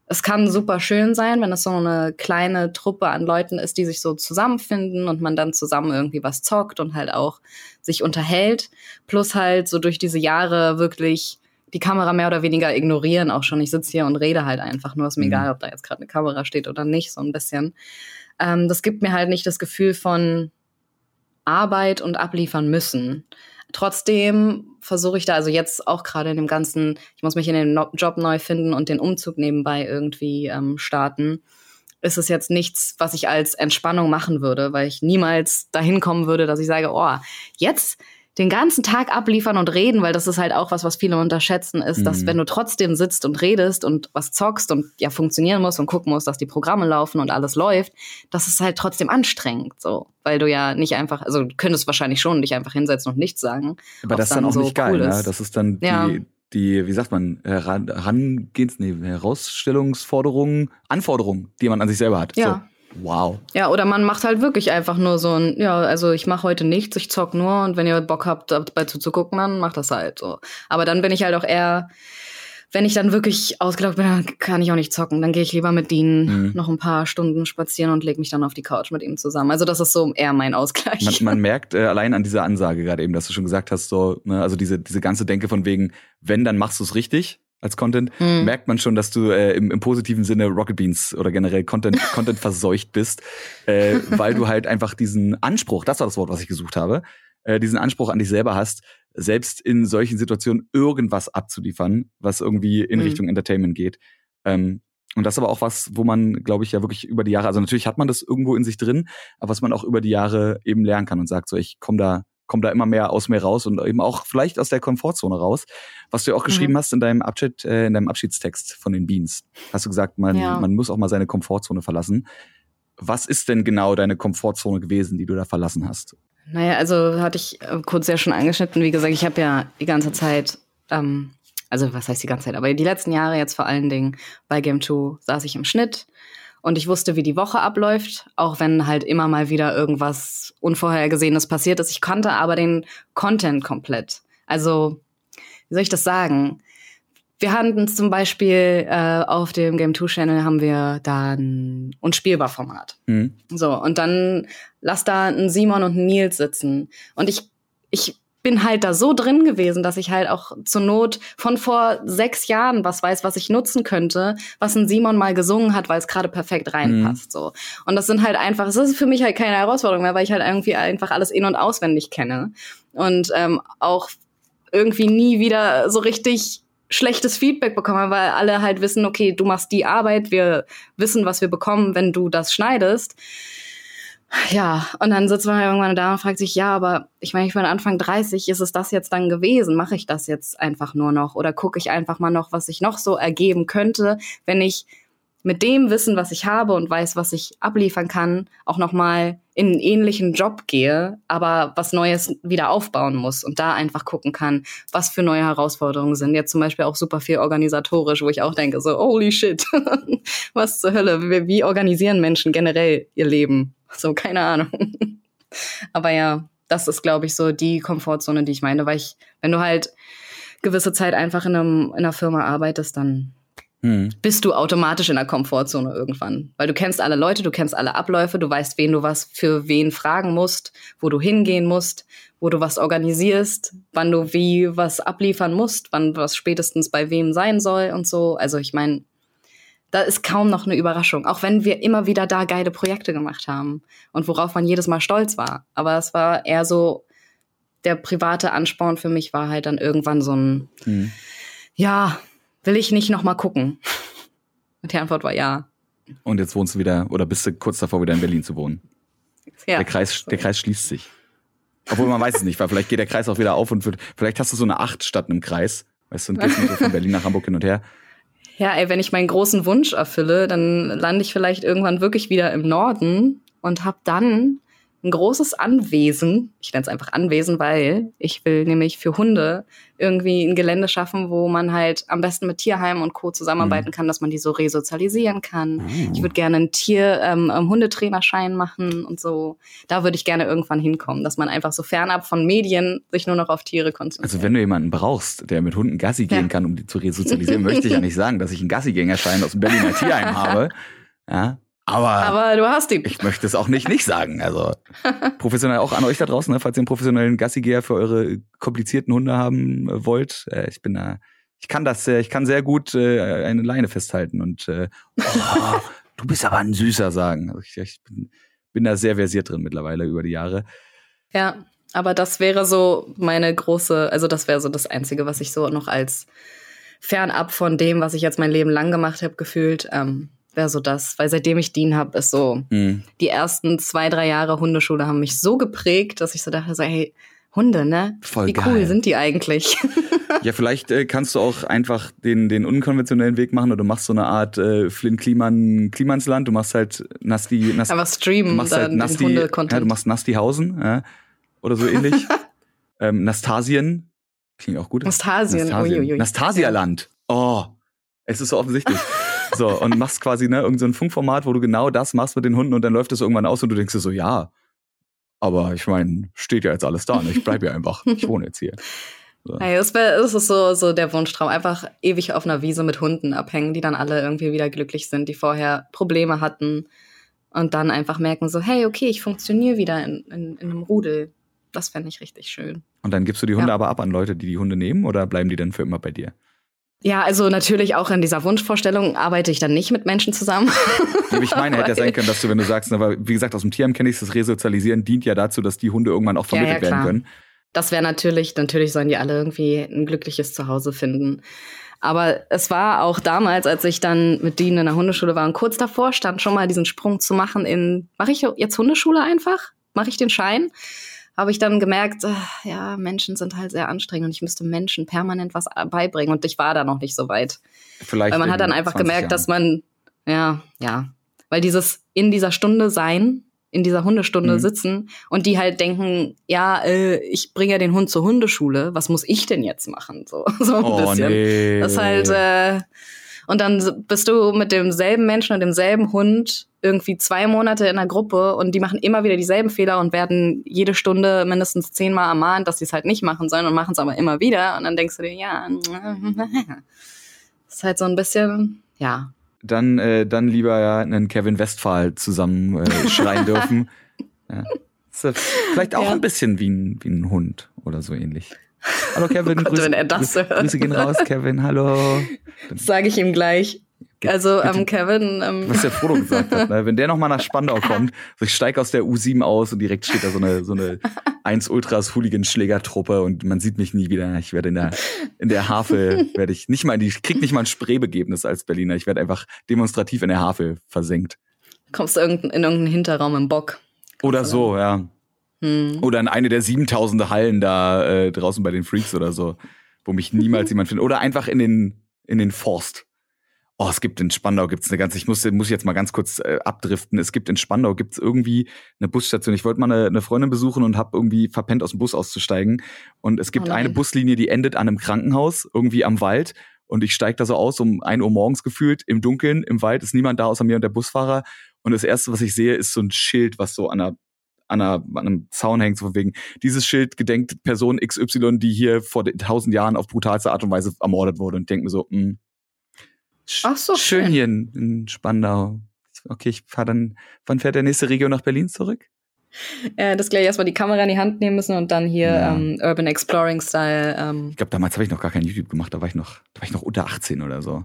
es kann super schön sein, wenn es so eine kleine Truppe an Leuten ist, die sich so zusammenfinden und man dann zusammen irgendwie was zockt und halt auch sich unterhält. Plus halt so durch diese Jahre wirklich die Kamera mehr oder weniger ignorieren auch schon. Ich sitze hier und rede halt einfach nur. Ist mir mhm. egal, ob da jetzt gerade eine Kamera steht oder nicht, so ein bisschen. Ähm, das gibt mir halt nicht das Gefühl von Arbeit und abliefern müssen. Trotzdem versuche ich da, also jetzt auch gerade in dem ganzen, ich muss mich in den Job neu finden und den Umzug nebenbei irgendwie ähm, starten, ist es jetzt nichts, was ich als Entspannung machen würde, weil ich niemals dahin kommen würde, dass ich sage, oh, jetzt den ganzen Tag abliefern und reden, weil das ist halt auch was, was viele unterschätzen, ist, mhm. dass wenn du trotzdem sitzt und redest und was zockst und ja funktionieren muss und gucken musst, dass die Programme laufen und alles läuft, das ist halt trotzdem anstrengend, so, weil du ja nicht einfach, also du könntest wahrscheinlich schon dich einfach hinsetzen und nichts sagen. Aber das ist dann auch so nicht geil, cool ne? Das ist dann die, ja. die, wie sagt man, herangehens, nee, Herausstellungsforderungen, Anforderungen, die man an sich selber hat. Ja. So. Wow. Ja, oder man macht halt wirklich einfach nur so ein, ja, also ich mache heute nichts, ich zock nur und wenn ihr Bock habt, dabei zuzugucken, dann macht das halt so. Aber dann bin ich halt auch eher, wenn ich dann wirklich ausgelaugt bin, dann kann ich auch nicht zocken. Dann gehe ich lieber mit Dean mhm. noch ein paar Stunden spazieren und lege mich dann auf die Couch mit ihm zusammen. Also das ist so eher mein Ausgleich. Man, man merkt äh, allein an dieser Ansage gerade eben, dass du schon gesagt hast, so, ne, also diese, diese ganze Denke von wegen, wenn, dann machst du es richtig als Content, mhm. merkt man schon, dass du äh, im, im, positiven Sinne Rocket Beans oder generell Content, Content verseucht bist, äh, weil du halt einfach diesen Anspruch, das war das Wort, was ich gesucht habe, äh, diesen Anspruch an dich selber hast, selbst in solchen Situationen irgendwas abzuliefern, was irgendwie in mhm. Richtung Entertainment geht. Ähm, und das ist aber auch was, wo man, glaube ich, ja wirklich über die Jahre, also natürlich hat man das irgendwo in sich drin, aber was man auch über die Jahre eben lernen kann und sagt, so ich komme da komme da immer mehr aus mir raus und eben auch vielleicht aus der Komfortzone raus. Was du ja auch geschrieben mhm. hast in deinem Abschied, äh, in deinem Abschiedstext von den Beans. Hast du gesagt, man, ja. man muss auch mal seine Komfortzone verlassen. Was ist denn genau deine Komfortzone gewesen, die du da verlassen hast? Naja, also hatte ich äh, kurz ja schon angeschnitten. Wie gesagt, ich habe ja die ganze Zeit, ähm, also was heißt die ganze Zeit, aber die letzten Jahre jetzt vor allen Dingen bei Game 2 saß ich im Schnitt und ich wusste, wie die Woche abläuft, auch wenn halt immer mal wieder irgendwas Unvorhergesehenes passiert ist. Ich kannte aber den Content komplett. Also, wie soll ich das sagen? Wir hatten zum Beispiel äh, auf dem Game 2 Channel haben wir da ein unspielbar Format. Mhm. So, und dann lass da ein Simon und ein Nils sitzen. Und ich, ich bin halt da so drin gewesen, dass ich halt auch zur Not von vor sechs Jahren was weiß, was ich nutzen könnte, was ein Simon mal gesungen hat, weil es gerade perfekt reinpasst. Mhm. So. Und das sind halt einfach, es ist für mich halt keine Herausforderung mehr, weil ich halt irgendwie einfach alles in- und auswendig kenne. Und ähm, auch irgendwie nie wieder so richtig schlechtes Feedback bekomme, weil alle halt wissen, okay, du machst die Arbeit, wir wissen, was wir bekommen, wenn du das schneidest. Ja, und dann sitzt man irgendwann da und fragt sich, ja, aber ich meine, ich bin Anfang 30, ist es das jetzt dann gewesen? Mache ich das jetzt einfach nur noch? Oder gucke ich einfach mal noch, was sich noch so ergeben könnte, wenn ich mit dem Wissen, was ich habe und weiß, was ich abliefern kann, auch nochmal in einen ähnlichen Job gehe, aber was Neues wieder aufbauen muss und da einfach gucken kann, was für neue Herausforderungen sind. Jetzt zum Beispiel auch super viel organisatorisch, wo ich auch denke, so, holy shit, was zur Hölle, wie, wie organisieren Menschen generell ihr Leben? So, keine Ahnung. Aber ja, das ist, glaube ich, so die Komfortzone, die ich meine, weil ich, wenn du halt gewisse Zeit einfach in, einem, in einer Firma arbeitest, dann hm. bist du automatisch in der Komfortzone irgendwann. Weil du kennst alle Leute, du kennst alle Abläufe, du weißt, wen du was für wen fragen musst, wo du hingehen musst, wo du was organisierst, wann du wie was abliefern musst, wann was spätestens bei wem sein soll und so. Also ich meine, da ist kaum noch eine Überraschung, auch wenn wir immer wieder da geile Projekte gemacht haben und worauf man jedes Mal stolz war. Aber es war eher so, der private Ansporn für mich war halt dann irgendwann so ein, hm. ja, will ich nicht noch mal gucken? Und die Antwort war ja. Und jetzt wohnst du wieder oder bist du kurz davor, wieder in Berlin zu wohnen? Ja. Der Kreis, der Kreis schließt sich. Obwohl man weiß es nicht, weil vielleicht geht der Kreis auch wieder auf und wird, vielleicht hast du so eine Acht statt einem Kreis. Weißt du, und gehst so von Berlin nach Hamburg hin und her. Ja, ey, wenn ich meinen großen Wunsch erfülle, dann lande ich vielleicht irgendwann wirklich wieder im Norden und hab dann ein großes Anwesen. Ich nenne es einfach Anwesen, weil ich will nämlich für Hunde irgendwie ein Gelände schaffen, wo man halt am besten mit Tierheimen und Co. zusammenarbeiten mhm. kann, dass man die so resozialisieren kann. Mhm. Ich würde gerne einen Tier, ähm, Hundetrainerschein machen und so. Da würde ich gerne irgendwann hinkommen, dass man einfach so fernab von Medien sich nur noch auf Tiere konzentriert. Also wenn du jemanden brauchst, der mit Hunden Gassi gehen ja. kann, um die zu resozialisieren, möchte ich ja nicht sagen, dass ich einen Gassigängerschein aus dem Berliner Tierheim habe. Ja, aber, aber du hast ihn. Ich möchte es auch nicht nicht sagen. Also professionell auch an euch da draußen, ne, falls ihr einen professionellen Gassigeher für eure komplizierten Hunde haben äh, wollt. Äh, ich bin da, ich kann das, ich kann sehr gut äh, eine Leine festhalten und oh, du bist aber ein süßer sagen. Also ich, ich bin, bin da sehr versiert drin mittlerweile über die Jahre. Ja, aber das wäre so meine große, also das wäre so das Einzige, was ich so noch als fernab von dem, was ich jetzt mein Leben lang gemacht habe, gefühlt. Ähm, wäre so das, weil seitdem ich Dean habe, ist so, mhm. die ersten zwei, drei Jahre Hundeschule haben mich so geprägt, dass ich so dachte, so, hey, Hunde, ne? Voll Wie geil. cool sind die eigentlich? ja, vielleicht äh, kannst du auch einfach den, den unkonventionellen Weg machen oder du machst so eine Art äh, Flynn Kliman, Klimansland, du machst halt Nasti, Nasti Aber streamen du machst halt Nasti, ja, du machst Nastihausen, ja, oder so ähnlich. ähm, Nastasien, klingt auch gut. Nastasien, Nastasien. Nastasialand. Oh, es ist so offensichtlich. So, und machst quasi, ne, irgendein so Funkformat, wo du genau das machst mit den Hunden und dann läuft es irgendwann aus und du denkst dir so, ja, aber ich meine, steht ja jetzt alles da, ne? ich bleib ja einfach, ich wohne jetzt hier. So. Hey, ist so, so der Wunschtraum. Einfach ewig auf einer Wiese mit Hunden abhängen, die dann alle irgendwie wieder glücklich sind, die vorher Probleme hatten und dann einfach merken so, hey, okay, ich funktioniere wieder in, in, in einem Rudel. Das fände ich richtig schön. Und dann gibst du die Hunde ja. aber ab an Leute, die die Hunde nehmen oder bleiben die dann für immer bei dir? Ja, also natürlich auch in dieser Wunschvorstellung arbeite ich dann nicht mit Menschen zusammen. ich meine, hätte ja sein können, dass du, wenn du sagst, aber wie gesagt, aus dem Tierheim kenne ich das Resozialisieren dient ja dazu, dass die Hunde irgendwann auch vermittelt ja, ja, werden können. Das wäre natürlich, natürlich sollen die alle irgendwie ein glückliches Zuhause finden. Aber es war auch damals, als ich dann mit Dean in der Hundeschule war und kurz davor stand, schon mal diesen Sprung zu machen in, mache ich jetzt Hundeschule einfach? Mache ich den Schein? Habe ich dann gemerkt, äh, ja, Menschen sind halt sehr anstrengend und ich müsste Menschen permanent was beibringen und ich war da noch nicht so weit. Vielleicht weil man hat dann einfach gemerkt, Jahren. dass man, ja, ja, weil dieses in dieser Stunde sein, in dieser Hundestunde mhm. sitzen und die halt denken, ja, äh, ich bringe ja den Hund zur Hundeschule, was muss ich denn jetzt machen? So, so ein oh, bisschen. Nee. Das halt, äh, und dann bist du mit demselben Menschen und demselben Hund irgendwie zwei Monate in der Gruppe und die machen immer wieder dieselben Fehler und werden jede Stunde mindestens zehnmal ermahnt, dass sie es halt nicht machen sollen und machen es aber immer wieder. Und dann denkst du dir, ja, das ist halt so ein bisschen, ja. Dann, äh, dann lieber ja einen Kevin Westphal zusammen äh, schreien dürfen. Ja. vielleicht auch ja. ein bisschen wie ein, wie ein Hund oder so ähnlich. Hallo Kevin, oh Gott, Grüße, wenn er das hört. Grüße gehen raus, Kevin, hallo. Sage ich ihm gleich. Also ähm, Kevin. Ähm. Was der Frodo gesagt hat, ne? wenn der nochmal nach Spandau kommt, so ich steige aus der U7 aus und direkt steht da so eine, so eine 1 Ultras Hooligan Schlägertruppe und man sieht mich nie wieder. Ich werde in der, in der Havel, werde ich nicht mal, ich krieg nicht mal ein Spreebegebnis als Berliner. Ich werde einfach demonstrativ in der Havel versenkt. Kommst du in irgendeinen Hinterraum im Bock. Oder so, ja. Hm. Oder in eine der 7000 Hallen da äh, draußen bei den Freaks oder so, wo mich niemals jemand findet. Oder einfach in den, in den Forst. Oh, es gibt in Spandau gibt's eine ganze, ich muss, muss jetzt mal ganz kurz äh, abdriften. Es gibt in Spandau gibt's irgendwie eine Busstation. Ich wollte mal eine, eine Freundin besuchen und habe irgendwie verpennt, aus dem Bus auszusteigen. Und es gibt oh eine Buslinie, die endet an einem Krankenhaus, irgendwie am Wald. Und ich steige da so aus, um ein Uhr morgens gefühlt, im Dunkeln, im Wald, ist niemand da außer mir und der Busfahrer. Und das erste, was ich sehe, ist so ein Schild, was so an einer an, einer, an einem Zaun hängt, so wegen, dieses Schild gedenkt Person XY, die hier vor tausend Jahren auf brutalste Art und Weise ermordet wurde und denkt mir so, mh, hm, Ach so, schön, schön. hier in, in Spandau. Okay, ich fahre dann. Wann fährt der nächste Regio nach Berlin zurück? Äh, das gleich erstmal die Kamera in die Hand nehmen müssen und dann hier Ja. ähm, Urban Exploring Style. Ähm, Ich glaube, damals habe ich noch gar kein YouTube gemacht. Da war ich noch, da war ich noch unter 18 oder so.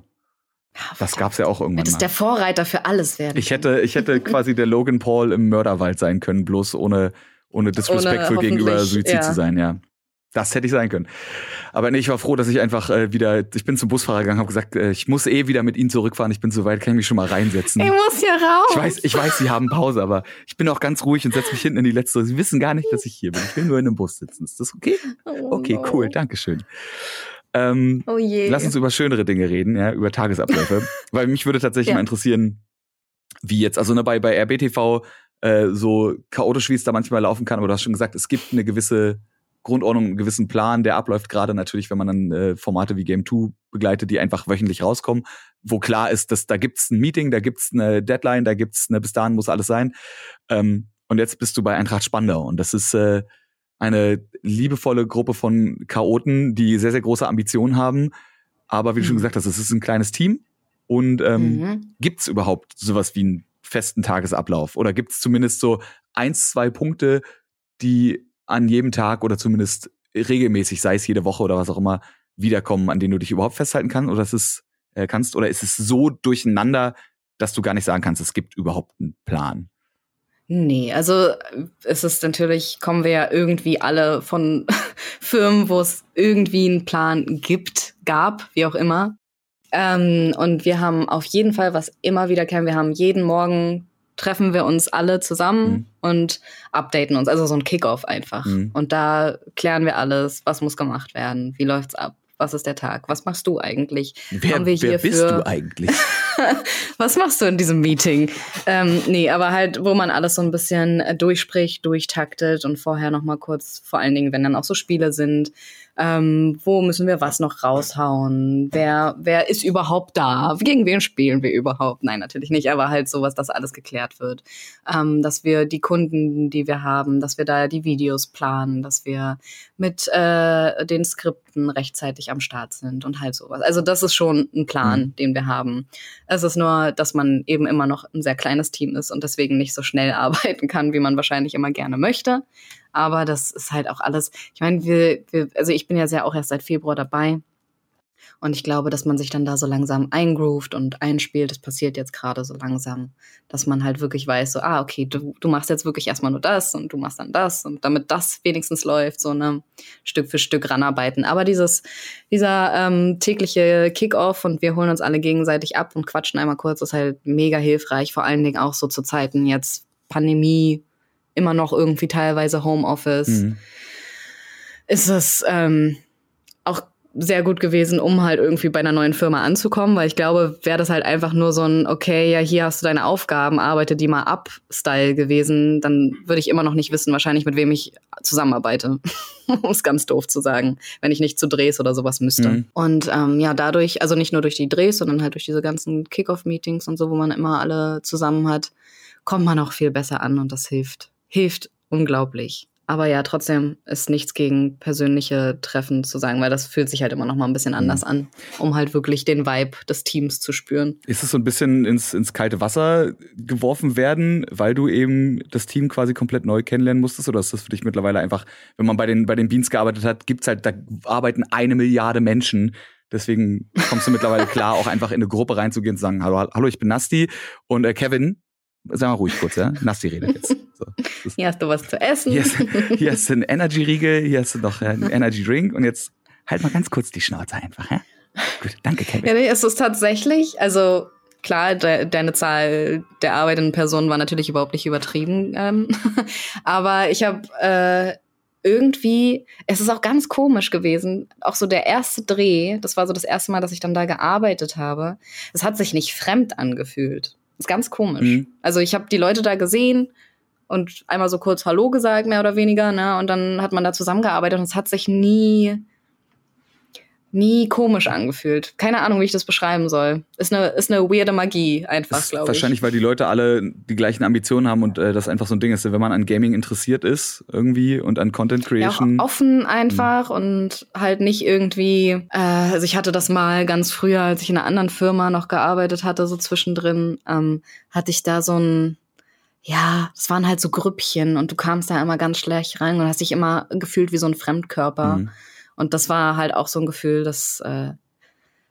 Das gab's ja auch irgendwann Das ist mal. der Vorreiter für alles werden. Ich hätte, ich hätte quasi der Logan Paul im Mörderwald sein können, bloß ohne, ohne disrespectful Ohne gegenüber Suizid ja. zu sein, ja. Das hätte ich sein können. Aber nee, ich war froh, dass ich einfach äh, wieder, ich bin zum Busfahrer gegangen, habe gesagt, äh, ich muss eh wieder mit Ihnen zurückfahren, ich bin so weit, kann ich mich schon mal reinsetzen. ich muss hier raus. Ich weiß, ich weiß, Sie haben Pause, aber ich bin auch ganz ruhig und setze mich hinten in die letzte. Sie wissen gar nicht, dass ich hier bin. Ich will nur in einem Bus sitzen. Ist das okay? Oh Okay, no. cool, Dankeschön. Ähm, Oh je. Lass uns über schönere Dinge reden, ja, über Tagesabläufe. Weil mich würde tatsächlich Ja. mal interessieren, wie jetzt, also ne, bei, bei RBTV äh, so chaotisch, wie es da manchmal laufen kann, aber du hast schon gesagt, es gibt eine gewisse Grundordnung, einen gewissen Plan, der abläuft gerade natürlich, wenn man dann äh, Formate wie Game 2 begleitet, die einfach wöchentlich rauskommen, wo klar ist, dass da gibt's ein Meeting, da gibt's eine Deadline, da gibt's eine, bis dahin muss alles sein. Ähm, und jetzt bist du bei Eintracht Spandau und das ist äh, eine liebevolle Gruppe von Chaoten, die sehr, sehr große Ambitionen haben. Aber wie du schon Mhm. gesagt hast, es ist ein kleines Team. Und ähm, Mhm. gibt's überhaupt sowas wie einen festen Tagesablauf? Oder gibt's zumindest so eins, zwei Punkte, die an jedem Tag oder zumindest regelmäßig, sei es jede Woche oder was auch immer, wiederkommen, an denen du dich überhaupt festhalten kannst? Oder ist es, äh, kannst? Oder ist es so durcheinander, dass du gar nicht sagen kannst, es gibt überhaupt einen Plan? Nee, also es ist natürlich, kommen wir ja irgendwie alle von Firmen, wo es irgendwie einen Plan gibt, gab, wie auch immer. Ähm, und wir haben auf jeden Fall, was immer wiederkehren, wir haben jeden Morgen treffen wir uns alle zusammen Mhm. und updaten uns, also so ein Kickoff einfach. Mhm. Und da klären wir alles, was muss gemacht werden, wie läuft's ab, was ist der Tag, was machst du eigentlich? Wer, wer hier bist für- du eigentlich? Was machst du in diesem Meeting? Ähm, nee, aber halt, wo man alles so ein bisschen äh, durchspricht, durchtaktet und vorher noch mal kurz, vor allen Dingen, wenn dann auch so Spiele sind, ähm, wo müssen wir was noch raushauen? Wer, wer ist überhaupt da? Gegen wen spielen wir überhaupt? Nein, natürlich nicht, aber halt sowas, dass alles geklärt wird. Ähm, dass wir die Kunden, die wir haben, dass wir da die Videos planen, dass wir mit äh, den Skripten rechtzeitig am Start sind und halt sowas. Also das ist schon ein Plan, Mhm. den wir haben. Es ist nur, dass man eben immer noch ein sehr kleines Team ist und deswegen nicht so schnell arbeiten kann, wie man wahrscheinlich immer gerne möchte. Aber das ist halt auch alles. Ich meine, wir, wir, also ich bin ja sehr auch erst seit Februar dabei. Und ich glaube, dass man sich dann da so langsam eingroovt und einspielt. Das passiert jetzt gerade so langsam, dass man halt wirklich weiß, so, ah, okay, du, du machst jetzt wirklich erstmal nur das und du machst dann das. Und damit das wenigstens läuft, so ne Stück für Stück ranarbeiten. Aber dieses, dieser ähm, tägliche Kickoff und wir holen uns alle gegenseitig ab und quatschen einmal kurz, ist halt mega hilfreich. Vor allen Dingen auch so zu Zeiten jetzt Pandemie, immer noch irgendwie teilweise Homeoffice Mhm. ist es ähm, auch sehr gut gewesen, um halt irgendwie bei einer neuen Firma anzukommen, weil ich glaube, wäre das halt einfach nur so ein, okay, ja, hier hast du deine Aufgaben, arbeite die mal ab, Style gewesen, dann würde ich immer noch nicht wissen, wahrscheinlich mit wem ich zusammenarbeite. um es ganz doof zu sagen, wenn ich nicht zu Drehs oder sowas müsste. Mhm. Und ähm, ja, dadurch, also nicht nur durch die Drehs, sondern halt durch diese ganzen Kickoff-Meetings und so, wo man immer alle zusammen hat, kommt man auch viel besser an und das hilft. Hilft unglaublich. Aber ja, trotzdem ist nichts gegen persönliche Treffen zu sagen, weil das fühlt sich halt immer noch mal ein bisschen anders an, um halt wirklich den Vibe des Teams zu spüren. Ist es so ein bisschen ins, ins kalte Wasser geworfen werden, weil du eben das Team quasi komplett neu kennenlernen musstest? Oder ist das für dich mittlerweile einfach, wenn man bei den, bei den Beans gearbeitet hat, gibt's halt, da arbeiten eine Milliarde Menschen. Deswegen kommst du mittlerweile klar, auch einfach in eine Gruppe reinzugehen und zu sagen, hallo, hallo, ich bin Nasti und äh, Kevin, sag mal ruhig kurz, ja? Nasti redet jetzt. So, Hier hast du was zu essen. hier, ist, hier hast du einen Energy-Riegel, hier hast du noch einen Energy-Drink und jetzt halt mal ganz kurz die Schnauze einfach, ja? Gut, danke, Kevin. Ja, nee, es ist tatsächlich, also klar, de deine Zahl der arbeitenden Personen war natürlich überhaupt nicht übertrieben, ähm, aber ich habe äh, irgendwie, es ist auch ganz komisch gewesen, auch so der erste Dreh, das war so das erste Mal, dass ich dann da gearbeitet habe, es hat sich nicht fremd angefühlt. Ist ganz komisch. Mhm. Also ich habe die Leute da gesehen und einmal so kurz Hallo gesagt, mehr oder weniger, ne? Und dann hat man da zusammengearbeitet und es hat sich nie nie komisch angefühlt. Keine Ahnung, wie ich das beschreiben soll. Ist eine, ist eine weirde Magie einfach, glaube ich. Wahrscheinlich, weil die Leute alle die gleichen Ambitionen haben und äh, das einfach so ein Ding ist, wenn man an Gaming interessiert ist irgendwie und an Content Creation. Ja, offen einfach mhm. und halt nicht irgendwie, äh, also ich hatte das mal ganz früher, als ich in einer anderen Firma noch gearbeitet hatte, so zwischendrin, ähm, hatte ich da so ein ja, das waren halt so Grüppchen und du kamst da immer ganz schlecht rein und hast dich immer gefühlt wie so ein Fremdkörper. Mhm. Und das war halt auch so ein Gefühl, dass äh,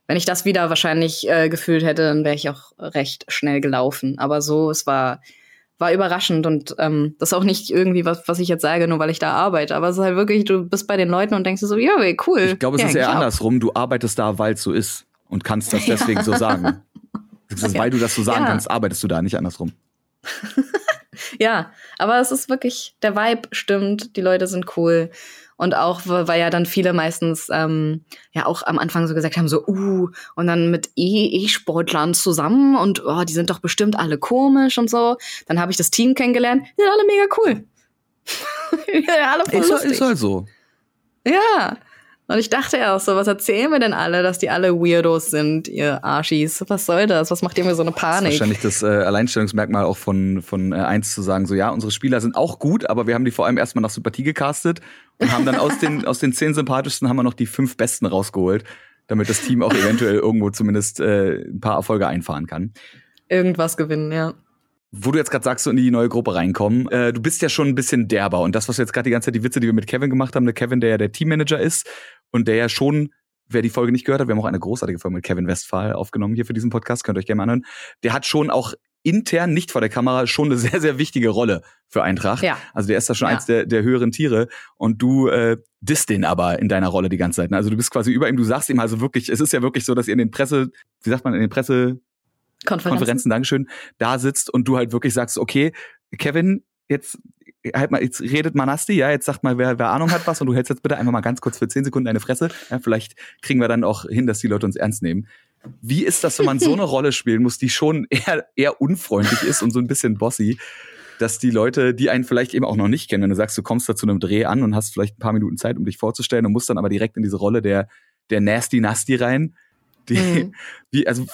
wenn ich das wieder wahrscheinlich äh, gefühlt hätte, dann wäre ich auch recht schnell gelaufen. Aber so, es war war überraschend und ähm, das ist auch nicht irgendwie was, was ich jetzt sage, nur weil ich da arbeite. Aber es ist halt wirklich, du bist bei den Leuten und denkst so, ja, cool. Ich glaube, es ja, ist eher andersrum. Du arbeitest da, weil es so ist und kannst das deswegen ja. so sagen. Das ist, weil du das so sagen ja. kannst, arbeitest du da, nicht andersrum. ja, aber es ist wirklich, der Vibe stimmt, die Leute sind cool. Und auch, weil ja dann viele meistens ähm, ja auch am Anfang so gesagt haben, so, uh, und dann mit E-Sportlern zusammen und oh, die sind doch bestimmt alle komisch und so. Dann habe ich das Team kennengelernt, die sind alle mega cool. ja, alle voll ist, lustig. ist halt so. Ja. Und ich dachte ja auch so, was erzählen wir denn alle, dass die alle Weirdos sind, ihr Arschis? Was soll das? Was macht ihr mir so eine Panik? Das ist wahrscheinlich das äh, Alleinstellungsmerkmal auch von, von äh, eins zu sagen, so ja, unsere Spieler sind auch gut, aber wir haben die vor allem erstmal nach Sympathie gecastet und haben dann aus den, aus den zehn sympathischsten haben wir noch die fünf besten rausgeholt, damit das Team auch eventuell irgendwo zumindest äh, ein paar Erfolge einfahren kann. Irgendwas gewinnen, ja wo du jetzt gerade sagst, so in die neue Gruppe reinkommen, äh, du bist ja schon ein bisschen derber und das, was wir jetzt gerade die ganze Zeit, die Witze, die wir mit Kevin gemacht haben, der Kevin, der ja der Teammanager ist und der ja schon, wer die Folge nicht gehört hat, wir haben auch eine großartige Folge mit Kevin Westphal aufgenommen hier für diesen Podcast, könnt ihr euch gerne mal anhören, der hat schon auch intern, nicht vor der Kamera, schon eine sehr, sehr wichtige Rolle für Eintracht. Ja. Also der ist da schon ja. eins der, der höheren Tiere und du äh, disst den aber in deiner Rolle die ganze Zeit. Ne? Also du bist quasi über ihm, du sagst ihm also wirklich, es ist ja wirklich so, dass ihr in den Presse, wie sagt man, in den Presse Konferenzen. Konferenzen, Dankeschön, da sitzt und du halt wirklich sagst, okay, Kevin, jetzt halt mal, jetzt redet Manasti, ja, jetzt sagt mal, wer, wer Ahnung hat was und du hältst jetzt bitte einfach mal ganz kurz für zehn Sekunden deine Fresse. Ja, vielleicht kriegen wir dann auch hin, dass die Leute uns ernst nehmen. Wie ist das, wenn man so eine Rolle spielen muss, die schon eher, eher unfreundlich ist und so ein bisschen bossy, dass die Leute, die einen vielleicht eben auch noch nicht kennen, wenn du sagst, du kommst da zu einem Dreh an und hast vielleicht ein paar Minuten Zeit, um dich vorzustellen und musst dann aber direkt in diese Rolle der, der Nasty Nasty rein. Die, mhm. wie, also,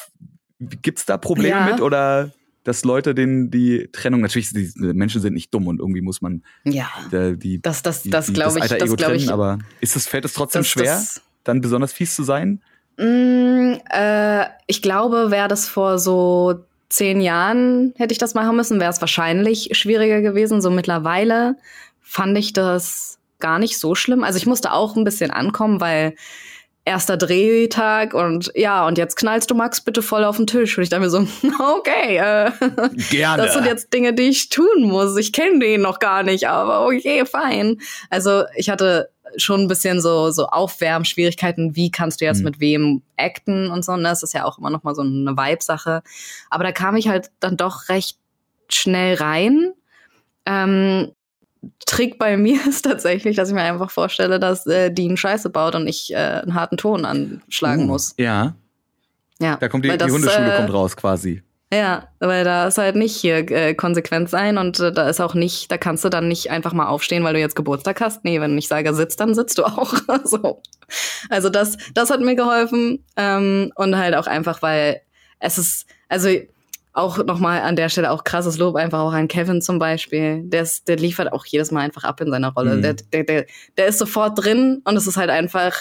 gibt's da Probleme ja. mit oder? Dass Leute den die Trennung natürlich die Menschen sind nicht dumm und irgendwie muss man ja. die, die das das das glaube ich das glaube ich aber ist es fällt es trotzdem das, schwer das, dann besonders fies zu sein? Mm, äh, ich glaube wäre das vor so zehn Jahren hätte ich das machen müssen wäre es wahrscheinlich schwieriger gewesen. So mittlerweile fand ich das gar nicht so schlimm. Also ich musste auch ein bisschen ankommen weil erster Drehtag und ja, und jetzt knallst du Max bitte voll auf den Tisch. Und ich dachte mir so, okay, äh, Gerne. das sind jetzt Dinge, die ich tun muss. Ich kenne den noch gar nicht, aber okay, fein. Also ich hatte schon ein bisschen so, so Aufwärmschwierigkeiten, wie kannst du jetzt mhm. mit wem acten und so. Und ne? das ist ja auch immer noch mal so eine Vibe-Sache. Aber da kam ich halt dann doch recht schnell rein. Ähm, Trick bei mir ist tatsächlich, dass ich mir einfach vorstelle, dass äh, Dean Scheiße baut und ich äh, einen harten Ton anschlagen uh, muss. Ja. Ja. Da kommt die, das, die Hundeschule äh, kommt raus quasi. Ja, weil da ist halt nicht hier äh, konsequent sein und äh, da ist auch nicht, da kannst du dann nicht einfach mal aufstehen, weil du jetzt Geburtstag hast. Nee, wenn ich sage sitzt, dann sitzt du auch. so. Also das, das hat mir geholfen ähm, und halt auch einfach, weil es ist, also auch nochmal an der Stelle auch krasses Lob einfach auch an Kevin zum Beispiel. Der, ist, der liefert auch jedes Mal einfach ab in seiner Rolle. Mhm. Der, der, der, der ist sofort drin und es ist halt einfach,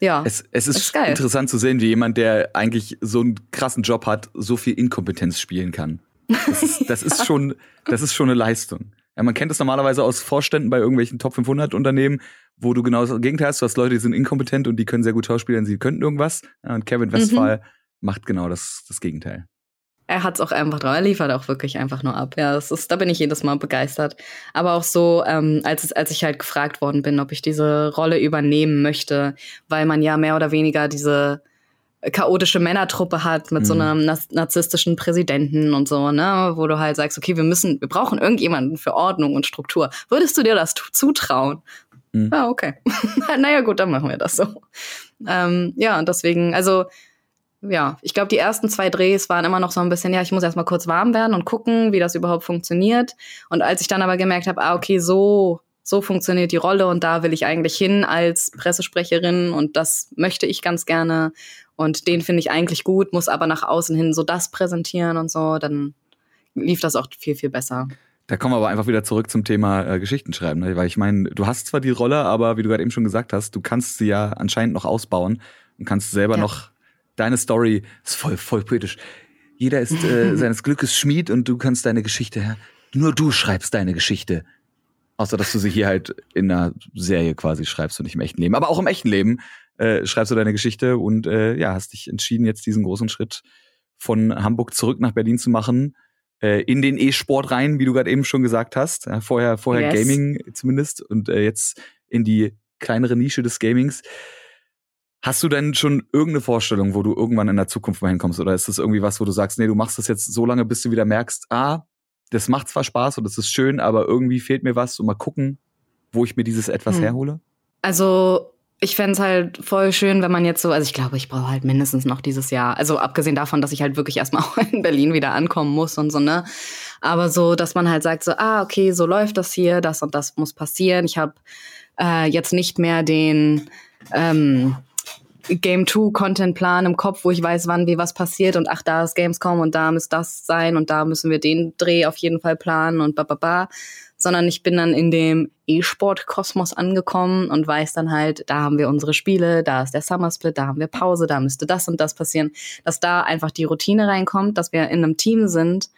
ja. Es, es ist, ist interessant zu sehen, wie jemand, der eigentlich so einen krassen Job hat, so viel Inkompetenz spielen kann. Das ist, das ist schon, das ist schon eine Leistung. Ja, man kennt es normalerweise aus Vorständen bei irgendwelchen Top 500 Unternehmen, wo du genau das Gegenteil hast. Du hast Leute, die sind inkompetent und die können sehr gut schauspielen, sie könnten irgendwas. Und Kevin Westphal mhm. macht genau das, das Gegenteil er hat es auch einfach drauf. Er liefert auch wirklich einfach nur ab. Ja, das ist, da bin ich jedes Mal begeistert. Aber auch so, ähm, als, als ich halt gefragt worden bin, ob ich diese Rolle übernehmen möchte, weil man ja mehr oder weniger diese chaotische Männertruppe hat mit mhm. so einem narzisstischen Präsidenten und so, ne, wo du halt sagst, okay, wir müssen, wir brauchen irgendjemanden für Ordnung und Struktur. Würdest du dir das zutrauen? Mhm. Ah, okay. naja, gut, dann machen wir das so. Ähm, ja, und deswegen, also ja, ich glaube, die ersten zwei Drehs waren immer noch so ein bisschen, ja, ich muss erstmal kurz warm werden und gucken, wie das überhaupt funktioniert. Und als ich dann aber gemerkt habe, ah, okay, so so funktioniert die Rolle und da will ich eigentlich hin als Pressesprecherin und das möchte ich ganz gerne und den finde ich eigentlich gut, muss aber nach außen hin so das präsentieren und so, dann lief das auch viel, viel besser. Da kommen wir aber einfach wieder zurück zum Thema äh, Geschichtenschreiben, ne? weil ich meine, du hast zwar die Rolle, aber wie du gerade eben schon gesagt hast, du kannst sie ja anscheinend noch ausbauen und kannst selber ja. noch deine Story, ist voll, voll poetisch. Jeder ist äh, seines Glückes Schmied und du kannst deine Geschichte, nur du schreibst deine Geschichte. Außer, dass du sie hier halt in einer Serie quasi schreibst und nicht im echten Leben. Aber auch im echten Leben äh, schreibst du deine Geschichte und äh, ja, hast dich entschieden, jetzt diesen großen Schritt von Hamburg zurück nach Berlin zu machen äh, in den E-Sport rein, wie du gerade eben schon gesagt hast. Ja, vorher vorher yes. Gaming zumindest und äh, jetzt in die kleinere Nische des Gamings. Hast du denn schon irgendeine Vorstellung, wo du irgendwann in der Zukunft mal hinkommst? Oder ist das irgendwie was, wo du sagst, nee, du machst das jetzt so lange, bis du wieder merkst, ah, das macht zwar Spaß und das ist schön, aber irgendwie fehlt mir was und mal gucken, wo ich mir dieses etwas hm. herhole? Also ich fände es halt voll schön, wenn man jetzt so, also ich glaube, ich brauche halt mindestens noch dieses Jahr. Also abgesehen davon, dass ich halt wirklich erstmal auch in Berlin wieder ankommen muss und so, ne? Aber so, dass man halt sagt, so, ah, okay, so läuft das hier, das und das muss passieren. Ich habe äh, jetzt nicht mehr den ähm, Game 2 Content Plan im Kopf, wo ich weiß, wann wie was passiert und ach, da ist Gamescom und da muss das sein und da müssen wir den Dreh auf jeden Fall planen und ba, sondern ich bin dann in dem E-Sport-Kosmos angekommen und weiß dann halt, da haben wir unsere Spiele, da ist der Summer Split, da haben wir Pause, da müsste das und das passieren, dass da einfach die Routine reinkommt, dass wir in einem Team sind,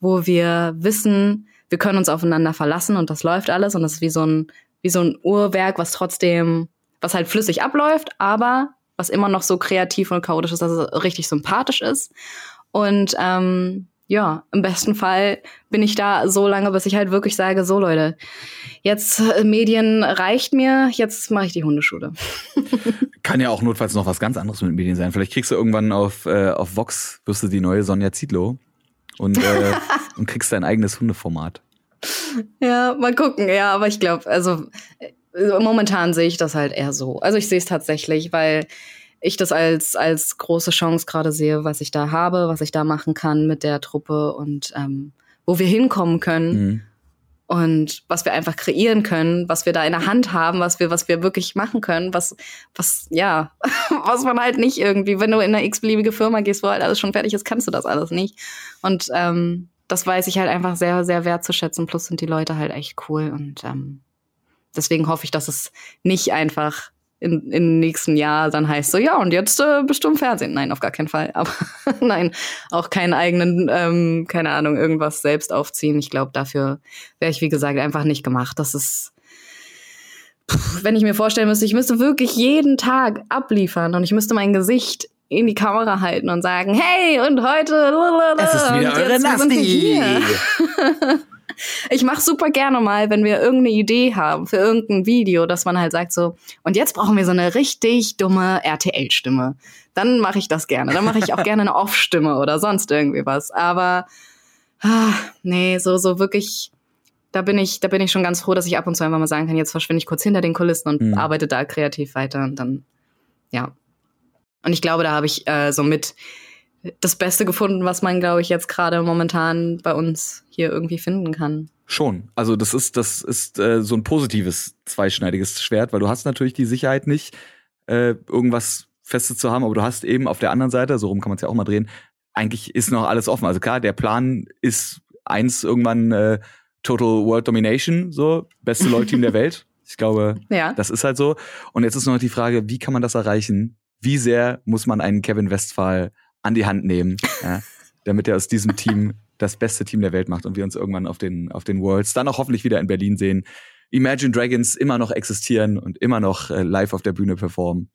wo wir wissen, wir können uns aufeinander verlassen und das läuft alles und das ist wie so ein, wie so ein Uhrwerk, was trotzdem, was halt flüssig abläuft, aber was immer noch so kreativ und chaotisch ist, dass es richtig sympathisch ist. Und ähm, ja, im besten Fall bin ich da so lange, bis ich halt wirklich sage, so Leute, jetzt äh, Medien reicht mir, jetzt mache ich die Hundeschule. Kann ja auch notfalls noch was ganz anderes mit Medien sein. Vielleicht kriegst du irgendwann auf, äh, auf Vox, wirst du die neue Sonja Zietlow und, äh, und kriegst dein eigenes Hundeformat. Ja, mal gucken, ja, aber ich glaube, also momentan sehe ich das halt eher so. Also ich sehe es tatsächlich, weil ich das als, als große Chance gerade sehe, was ich da habe, was ich da machen kann mit der Truppe und ähm, wo wir hinkommen können. Mhm. Und was wir einfach kreieren können, was wir da in der Hand haben, was wir, was wir wirklich machen können, was, was, ja, was man halt nicht irgendwie, wenn du in eine x-beliebige Firma gehst, wo halt alles schon fertig ist, kannst du das alles nicht. Und ähm, das weiß ich halt einfach sehr, sehr wertzuschätzen. Plus sind die Leute halt echt cool und ähm, deswegen hoffe ich, dass es nicht einfach in, im nächsten Jahr dann heißt so, ja, und jetzt äh, bist du im Fernsehen. Nein, auf gar keinen Fall. Aber nein, auch keinen eigenen, ähm, keine Ahnung, irgendwas selbst aufziehen. Ich glaube, dafür wäre ich, wie gesagt, einfach nicht gemacht. Das ist, pff, wenn ich mir vorstellen müsste, ich müsste wirklich jeden Tag abliefern und ich müsste mein Gesicht in die Kamera halten und sagen, hey, und heute, es ist wieder eure Nasti. Ich mache super gerne mal, wenn wir irgendeine Idee haben für irgendein Video, dass man halt sagt so, und jetzt brauchen wir so eine richtig dumme RTL-Stimme. Dann mache ich das gerne. Dann mache ich auch gerne eine Off-Stimme oder sonst irgendwie was. Aber ah, nee, so, so wirklich, da bin ich, da bin ich schon ganz froh, dass ich ab und zu einfach mal sagen kann, jetzt verschwinde ich kurz hinter den Kulissen und mhm. arbeite da kreativ weiter und dann, ja. Und ich glaube, da habe ich äh, so mit das Beste gefunden, was man, glaube ich, jetzt gerade momentan bei uns hier irgendwie finden kann. Schon. Also das ist, das ist äh, so ein positives zweischneidiges Schwert, weil du hast natürlich die Sicherheit nicht, äh, irgendwas Festes zu haben, aber du hast eben auf der anderen Seite, so rum kann man es ja auch mal drehen, eigentlich ist noch alles offen. Also klar, der Plan ist eins irgendwann äh, Total World Domination, so beste LoL-Team der Welt. Ich glaube, ja. das ist halt so. Und jetzt ist noch die Frage, wie kann man das erreichen? Wie sehr muss man einen Kevin Westphal an die Hand nehmen, ja, damit er aus diesem Team das beste Team der Welt macht und wir uns irgendwann auf den, auf den Worlds dann auch hoffentlich wieder in Berlin sehen. Imagine Dragons immer noch existieren und immer noch äh, live auf der Bühne performen.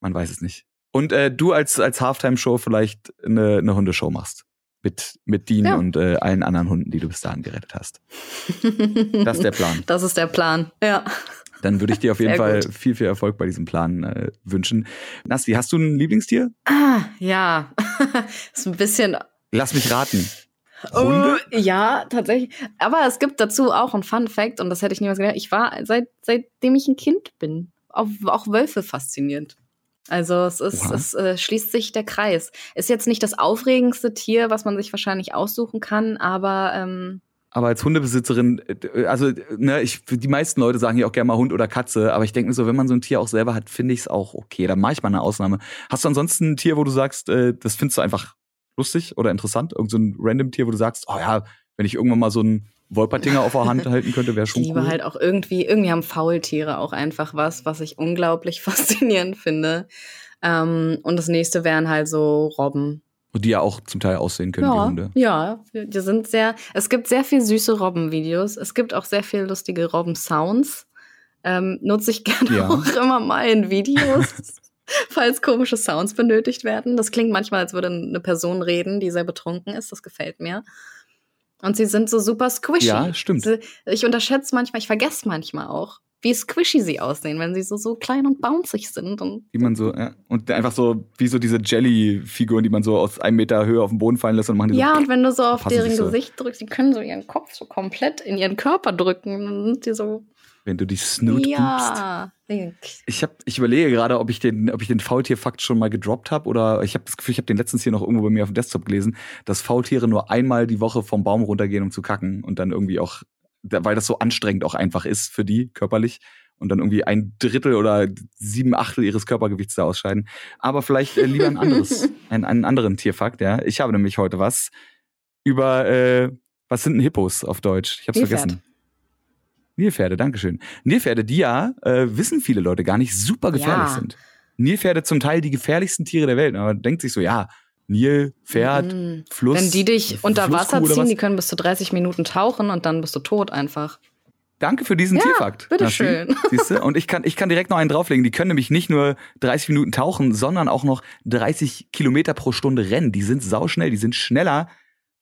Man weiß es nicht. Und äh, du als, als Halftime-Show vielleicht eine, eine Hundeshow machst. Mit, mit Dean ja. und äh, allen anderen Hunden, die du bis dahin gerettet hast. das ist der Plan. Das ist der Plan, ja. Dann würde ich dir auf jeden Fall gut. viel, viel Erfolg bei diesem Plan äh, wünschen. Nasti, hast du ein Lieblingstier? Ah, ja. ist ein bisschen. Lass mich raten. Hunde? Oh, ja, tatsächlich. Aber es gibt dazu auch ein Fun Fact, und das hätte ich niemals gedacht. Ich war, seit, seitdem ich ein Kind bin, auch, auch Wölfe fasziniert. Also es ist, Oha. es äh, schließt sich der Kreis. Ist jetzt nicht das aufregendste Tier, was man sich wahrscheinlich aussuchen kann, aber ähm, aber als Hundebesitzerin, äh, also ne, ich, die meisten Leute sagen ja auch gerne mal Hund oder Katze, aber ich denke mir so, wenn man so ein Tier auch selber hat, finde ich es auch okay. Da mache ich mal eine Ausnahme. Hast du ansonsten ein Tier, wo du sagst, äh, das findest du einfach lustig oder interessant? Irgend so ein random Tier, wo du sagst, oh ja, wenn ich irgendwann mal so ein Wolpertinger auf der Hand halten könnte, wäre schon Ich liebe cool. halt auch irgendwie, irgendwie haben Faultiere auch einfach was, was ich unglaublich faszinierend finde. Ähm, und das nächste wären halt so Robben. Und die ja auch zum Teil aussehen können wie Ja, Hunde. ja, die sind sehr, es gibt sehr viel süße Robbenvideos. Es gibt auch sehr viel lustige Robben-Sounds. Ähm, nutze ich gerne Ja. auch immer mal in Videos, falls komische Sounds benötigt werden. Das klingt manchmal, als würde eine Person reden, die sehr betrunken ist. Das gefällt mir. Und sie sind so super squishy. Ja, stimmt. Ich unterschätze manchmal, ich vergesse manchmal auch, wie squishy sie aussehen, wenn sie so, so klein und bounzig sind. Und Wie man so, ja. Und einfach so, wie so diese Jelly-Figuren, die man so aus einem Meter Höhe auf den Boden fallen lässt und machen die ja, so. und wenn du so auf deren so. Gesicht drückst, die können so ihren Kopf so komplett in ihren Körper drücken. Dann sind die so. Wenn du die Snoot boopst. ja. Ich, hab, ich überlege gerade, ob ich den, ob ich den Faultier-Fakt schon mal gedroppt habe oder ich habe das Gefühl, ich habe den letztens hier noch irgendwo bei mir auf dem Desktop gelesen, dass Faultiere nur einmal die Woche vom Baum runtergehen, um zu kacken und dann irgendwie auch, weil das so anstrengend auch einfach ist für die körperlich und dann irgendwie ein Drittel oder sieben Achtel ihres Körpergewichts da ausscheiden. Aber vielleicht äh, lieber ein anderes, einen, einen anderen Tierfakt, ja. Ich habe nämlich heute was über, äh, was sind denn Hippos auf Deutsch? Ich habe Nilpferd. vergessen. Nilpferde, Dankeschön. Nilpferde, die ja, äh, wissen viele Leute gar nicht, super gefährlich Ja. sind. Nilpferde zum Teil die gefährlichsten Tiere der Welt. Aber man denkt sich so, ja, Nil, Pferd, Mhm. Fluss. Wenn die dich unter Wasser ziehen, was? die können bis zu 30 Minuten tauchen und dann bist du tot einfach. Danke für diesen Ja, Tierfakt. bitteschön. Siehst du? Und ich kann, ich kann direkt noch einen drauflegen. Die können nämlich nicht nur 30 Minuten tauchen, sondern auch noch 30 Kilometer pro Stunde rennen. Die sind sauschnell, die sind schneller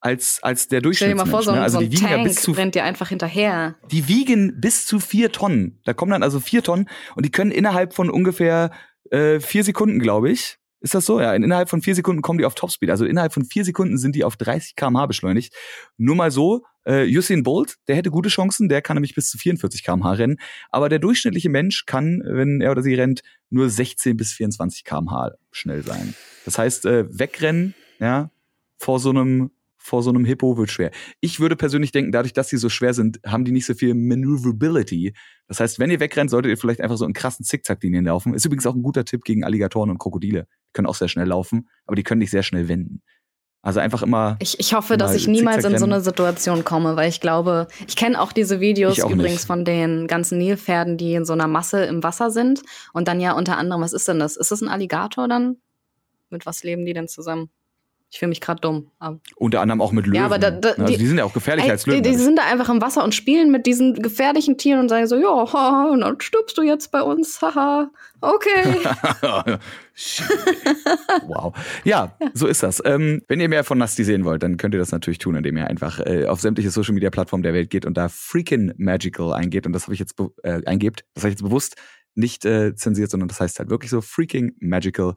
als, als der Stell dir mal vor, so, ne? ein- Also so die ein wiegen ja Tank bis zu rennt dir einfach hinterher. Die wiegen bis zu vier Tonnen. Da kommen dann also vier Tonnen und die können innerhalb von ungefähr äh, vier Sekunden, glaube ich. Ist das so? Ja, innerhalb von vier Sekunden kommen die auf Topspeed. Also innerhalb von vier Sekunden sind die auf 30 km/h beschleunigt. Nur mal so, äh, Usain Bolt, der hätte gute Chancen, der kann nämlich bis zu 44 km/h rennen. Aber der durchschnittliche Mensch kann, wenn er oder sie rennt, nur 16 bis 24 km/h schnell sein. Das heißt, äh, wegrennen, ja, vor so einem vor so einem Hippo wird schwer. Ich würde persönlich denken, dadurch, dass sie so schwer sind, haben die nicht so viel Maneuverability. Das heißt, wenn ihr wegrennt, solltet ihr vielleicht einfach so in krassen Zickzacklinien laufen. Ist übrigens auch ein guter Tipp gegen Alligatoren und Krokodile. Die können auch sehr schnell laufen, aber die können nicht sehr schnell wenden. Also einfach immer. Ich, ich hoffe, dass ich niemals in so eine Situation komme, weil ich glaube, ich kenne auch diese Videos auch übrigens nicht. von den ganzen Nilpferden, die in so einer Masse im Wasser sind. Und dann ja unter anderem, was ist denn das? Ist das ein Alligator dann? Mit was leben die denn zusammen? Ich fühle mich gerade dumm. Aber Unter anderem auch mit Löwen. Ja, aber da- da- also die- die sind ja auch gefährlicher Ey, als die, Löwen. die sind da einfach im Wasser und spielen mit diesen gefährlichen Tieren und sagen so, ja, und dann stirbst du jetzt bei uns, haha, okay. Wow. Ja, so ist das. Ähm, wenn ihr mehr von Nasty sehen wollt, dann könnt ihr das natürlich tun, indem ihr einfach äh, auf sämtliche Social Media Plattformen der Welt geht und da freaking magical eingeht. Und das habe ich jetzt äh, eingebt. Das habe ich jetzt bewusst nicht äh, zensiert, sondern das heißt halt wirklich so freaking magical.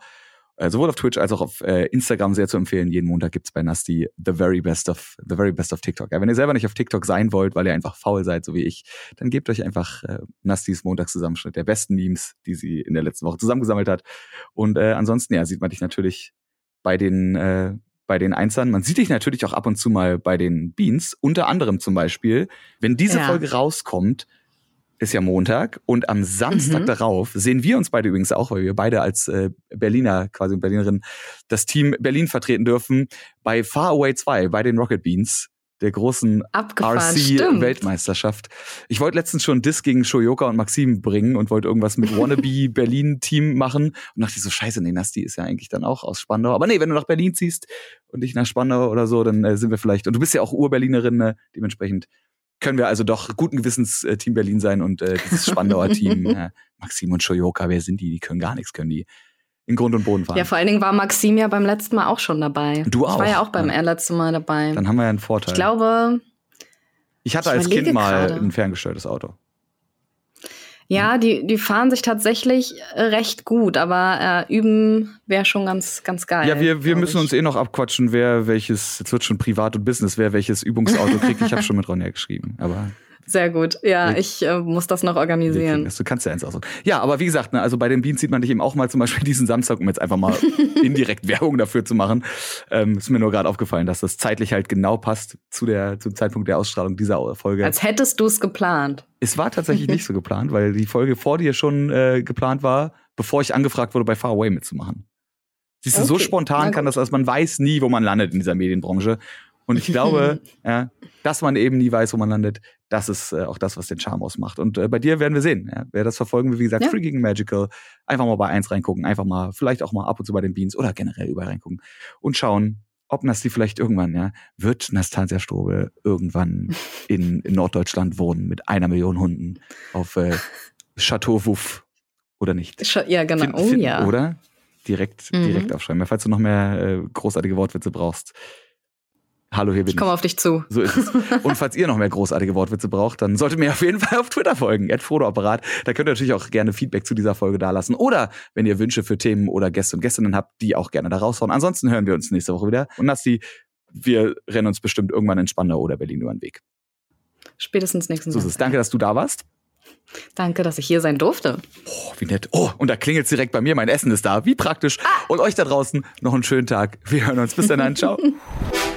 Äh, sowohl auf Twitch als auch auf äh, Instagram sehr zu empfehlen. Jeden Montag gibt's bei Nasty the very best of the very best of TikTok. Ja, wenn ihr selber nicht auf TikTok sein wollt, weil ihr einfach faul seid, so wie ich, dann gebt euch einfach äh, Nastys Montagszusammenschnitt der besten Memes, die sie in der letzten Woche zusammengesammelt hat. Und äh, ansonsten, ja, sieht man dich natürlich bei den, äh, bei den Einsern. Man sieht dich natürlich auch ab und zu mal bei den Beans. Unter anderem zum Beispiel, wenn diese Ja. Folge rauskommt, ist ja Montag und am Samstag Mhm. darauf sehen wir uns beide übrigens auch, weil wir beide als äh, Berliner, quasi Berlinerin, das Team Berlin vertreten dürfen bei Far Away 2, bei den Rocket Beans, der großen. RC-Weltmeisterschaft. Ich wollte letztens schon Diss gegen Shoyoka und Maxim bringen und wollte irgendwas mit Wannabe Berlin-Team machen und dachte ich so, scheiße, nee, Nasti ist ja eigentlich dann auch aus Spandau. Aber nee, wenn du nach Berlin ziehst und ich nach Spandau oder so, dann äh, sind wir vielleicht, und du bist ja auch Ur-Berlinerin, ne, dementsprechend können wir also doch guten Gewissens äh, Team Berlin sein und äh, dieses Spandauer Team, äh, Maxim und Shoyoka, wer sind die? Die können gar nichts, können die in Grund und Boden fahren. Ja, vor allen Dingen war Maxim ja beim letzten Mal auch schon dabei. Du Ich war ja auch, auch beim ja. letzten Mal dabei. dann haben wir ja einen Vorteil. ich glaube, ich hatte ich als Kind mal gerade. ein ferngesteuertes Auto. Ja, die, die fahren sich tatsächlich äh, recht gut, aber äh, üben wäre schon ganz, ganz geil. Ja, wir, wir müssen ich. uns eh noch abquatschen, wer welches, jetzt wird schon privat und Business, wer welches Übungsauto kriegt. Ich habe schon mit Ronja geschrieben, aber Sehr gut. Ja, ich äh, muss das noch organisieren. Das. Du kannst ja eins aussuchen. Ja, aber wie gesagt, ne, also bei den Beans sieht man dich eben auch mal zum Beispiel diesen Samstag, um jetzt einfach mal indirekt Werbung dafür zu machen. Ähm, ist mir nur gerade aufgefallen, dass das zeitlich halt genau passt zu der, zum Zeitpunkt der Ausstrahlung dieser Folge. Als hättest du es geplant. Es war tatsächlich nicht so geplant, weil die Folge vor dir schon äh, geplant war, bevor ich angefragt wurde, bei Far Away mitzumachen. Siehst du, okay. so spontan kann das, dass man weiß nie, wo man landet in dieser Medienbranche. Und ich glaube, ja, dass man eben nie weiß, wo man landet, das ist äh, auch das, was den Charme ausmacht. Und äh, bei dir werden wir sehen. Ja, wer das verfolgen will, wie gesagt, ja. Freaking Magical, einfach mal bei eins reingucken, einfach mal, vielleicht auch mal ab und zu bei den Beans oder generell überall reingucken und schauen, ob Nasti vielleicht irgendwann, ja, wird Nastasia Strobel irgendwann in, in Norddeutschland wohnen mit einer Million Hunden auf äh, Chateau Wuff oder nicht? Ja, genau. Find, find, oh ja. Oder? Direkt, mhm. direkt aufschreiben. Falls du noch mehr äh, großartige Wortwitze brauchst, Hallo, hier bin ich. Ich komme auf dich zu. So ist es. Und falls ihr noch mehr großartige Wortwitze braucht, dann solltet mir auf jeden Fall auf Twitter folgen, @frodoapparat. Da könnt ihr natürlich auch gerne Feedback zu dieser Folge dalassen. Oder wenn ihr Wünsche für Themen oder Gäste und Gästinnen habt, die auch gerne da raushauen. Ansonsten hören wir uns nächste Woche wieder. Und Nasti, wir rennen uns bestimmt irgendwann in Spandau oder Berlin über den Weg. Spätestens nächsten So ist es. Danke, dass du da warst. Danke, dass ich hier sein durfte. Oh, wie nett. Oh, und da klingelt direkt bei mir. Mein Essen ist da. Wie praktisch. Ah. Und euch da draußen noch einen schönen Tag. Wir hören uns. Bis dann. Ciao.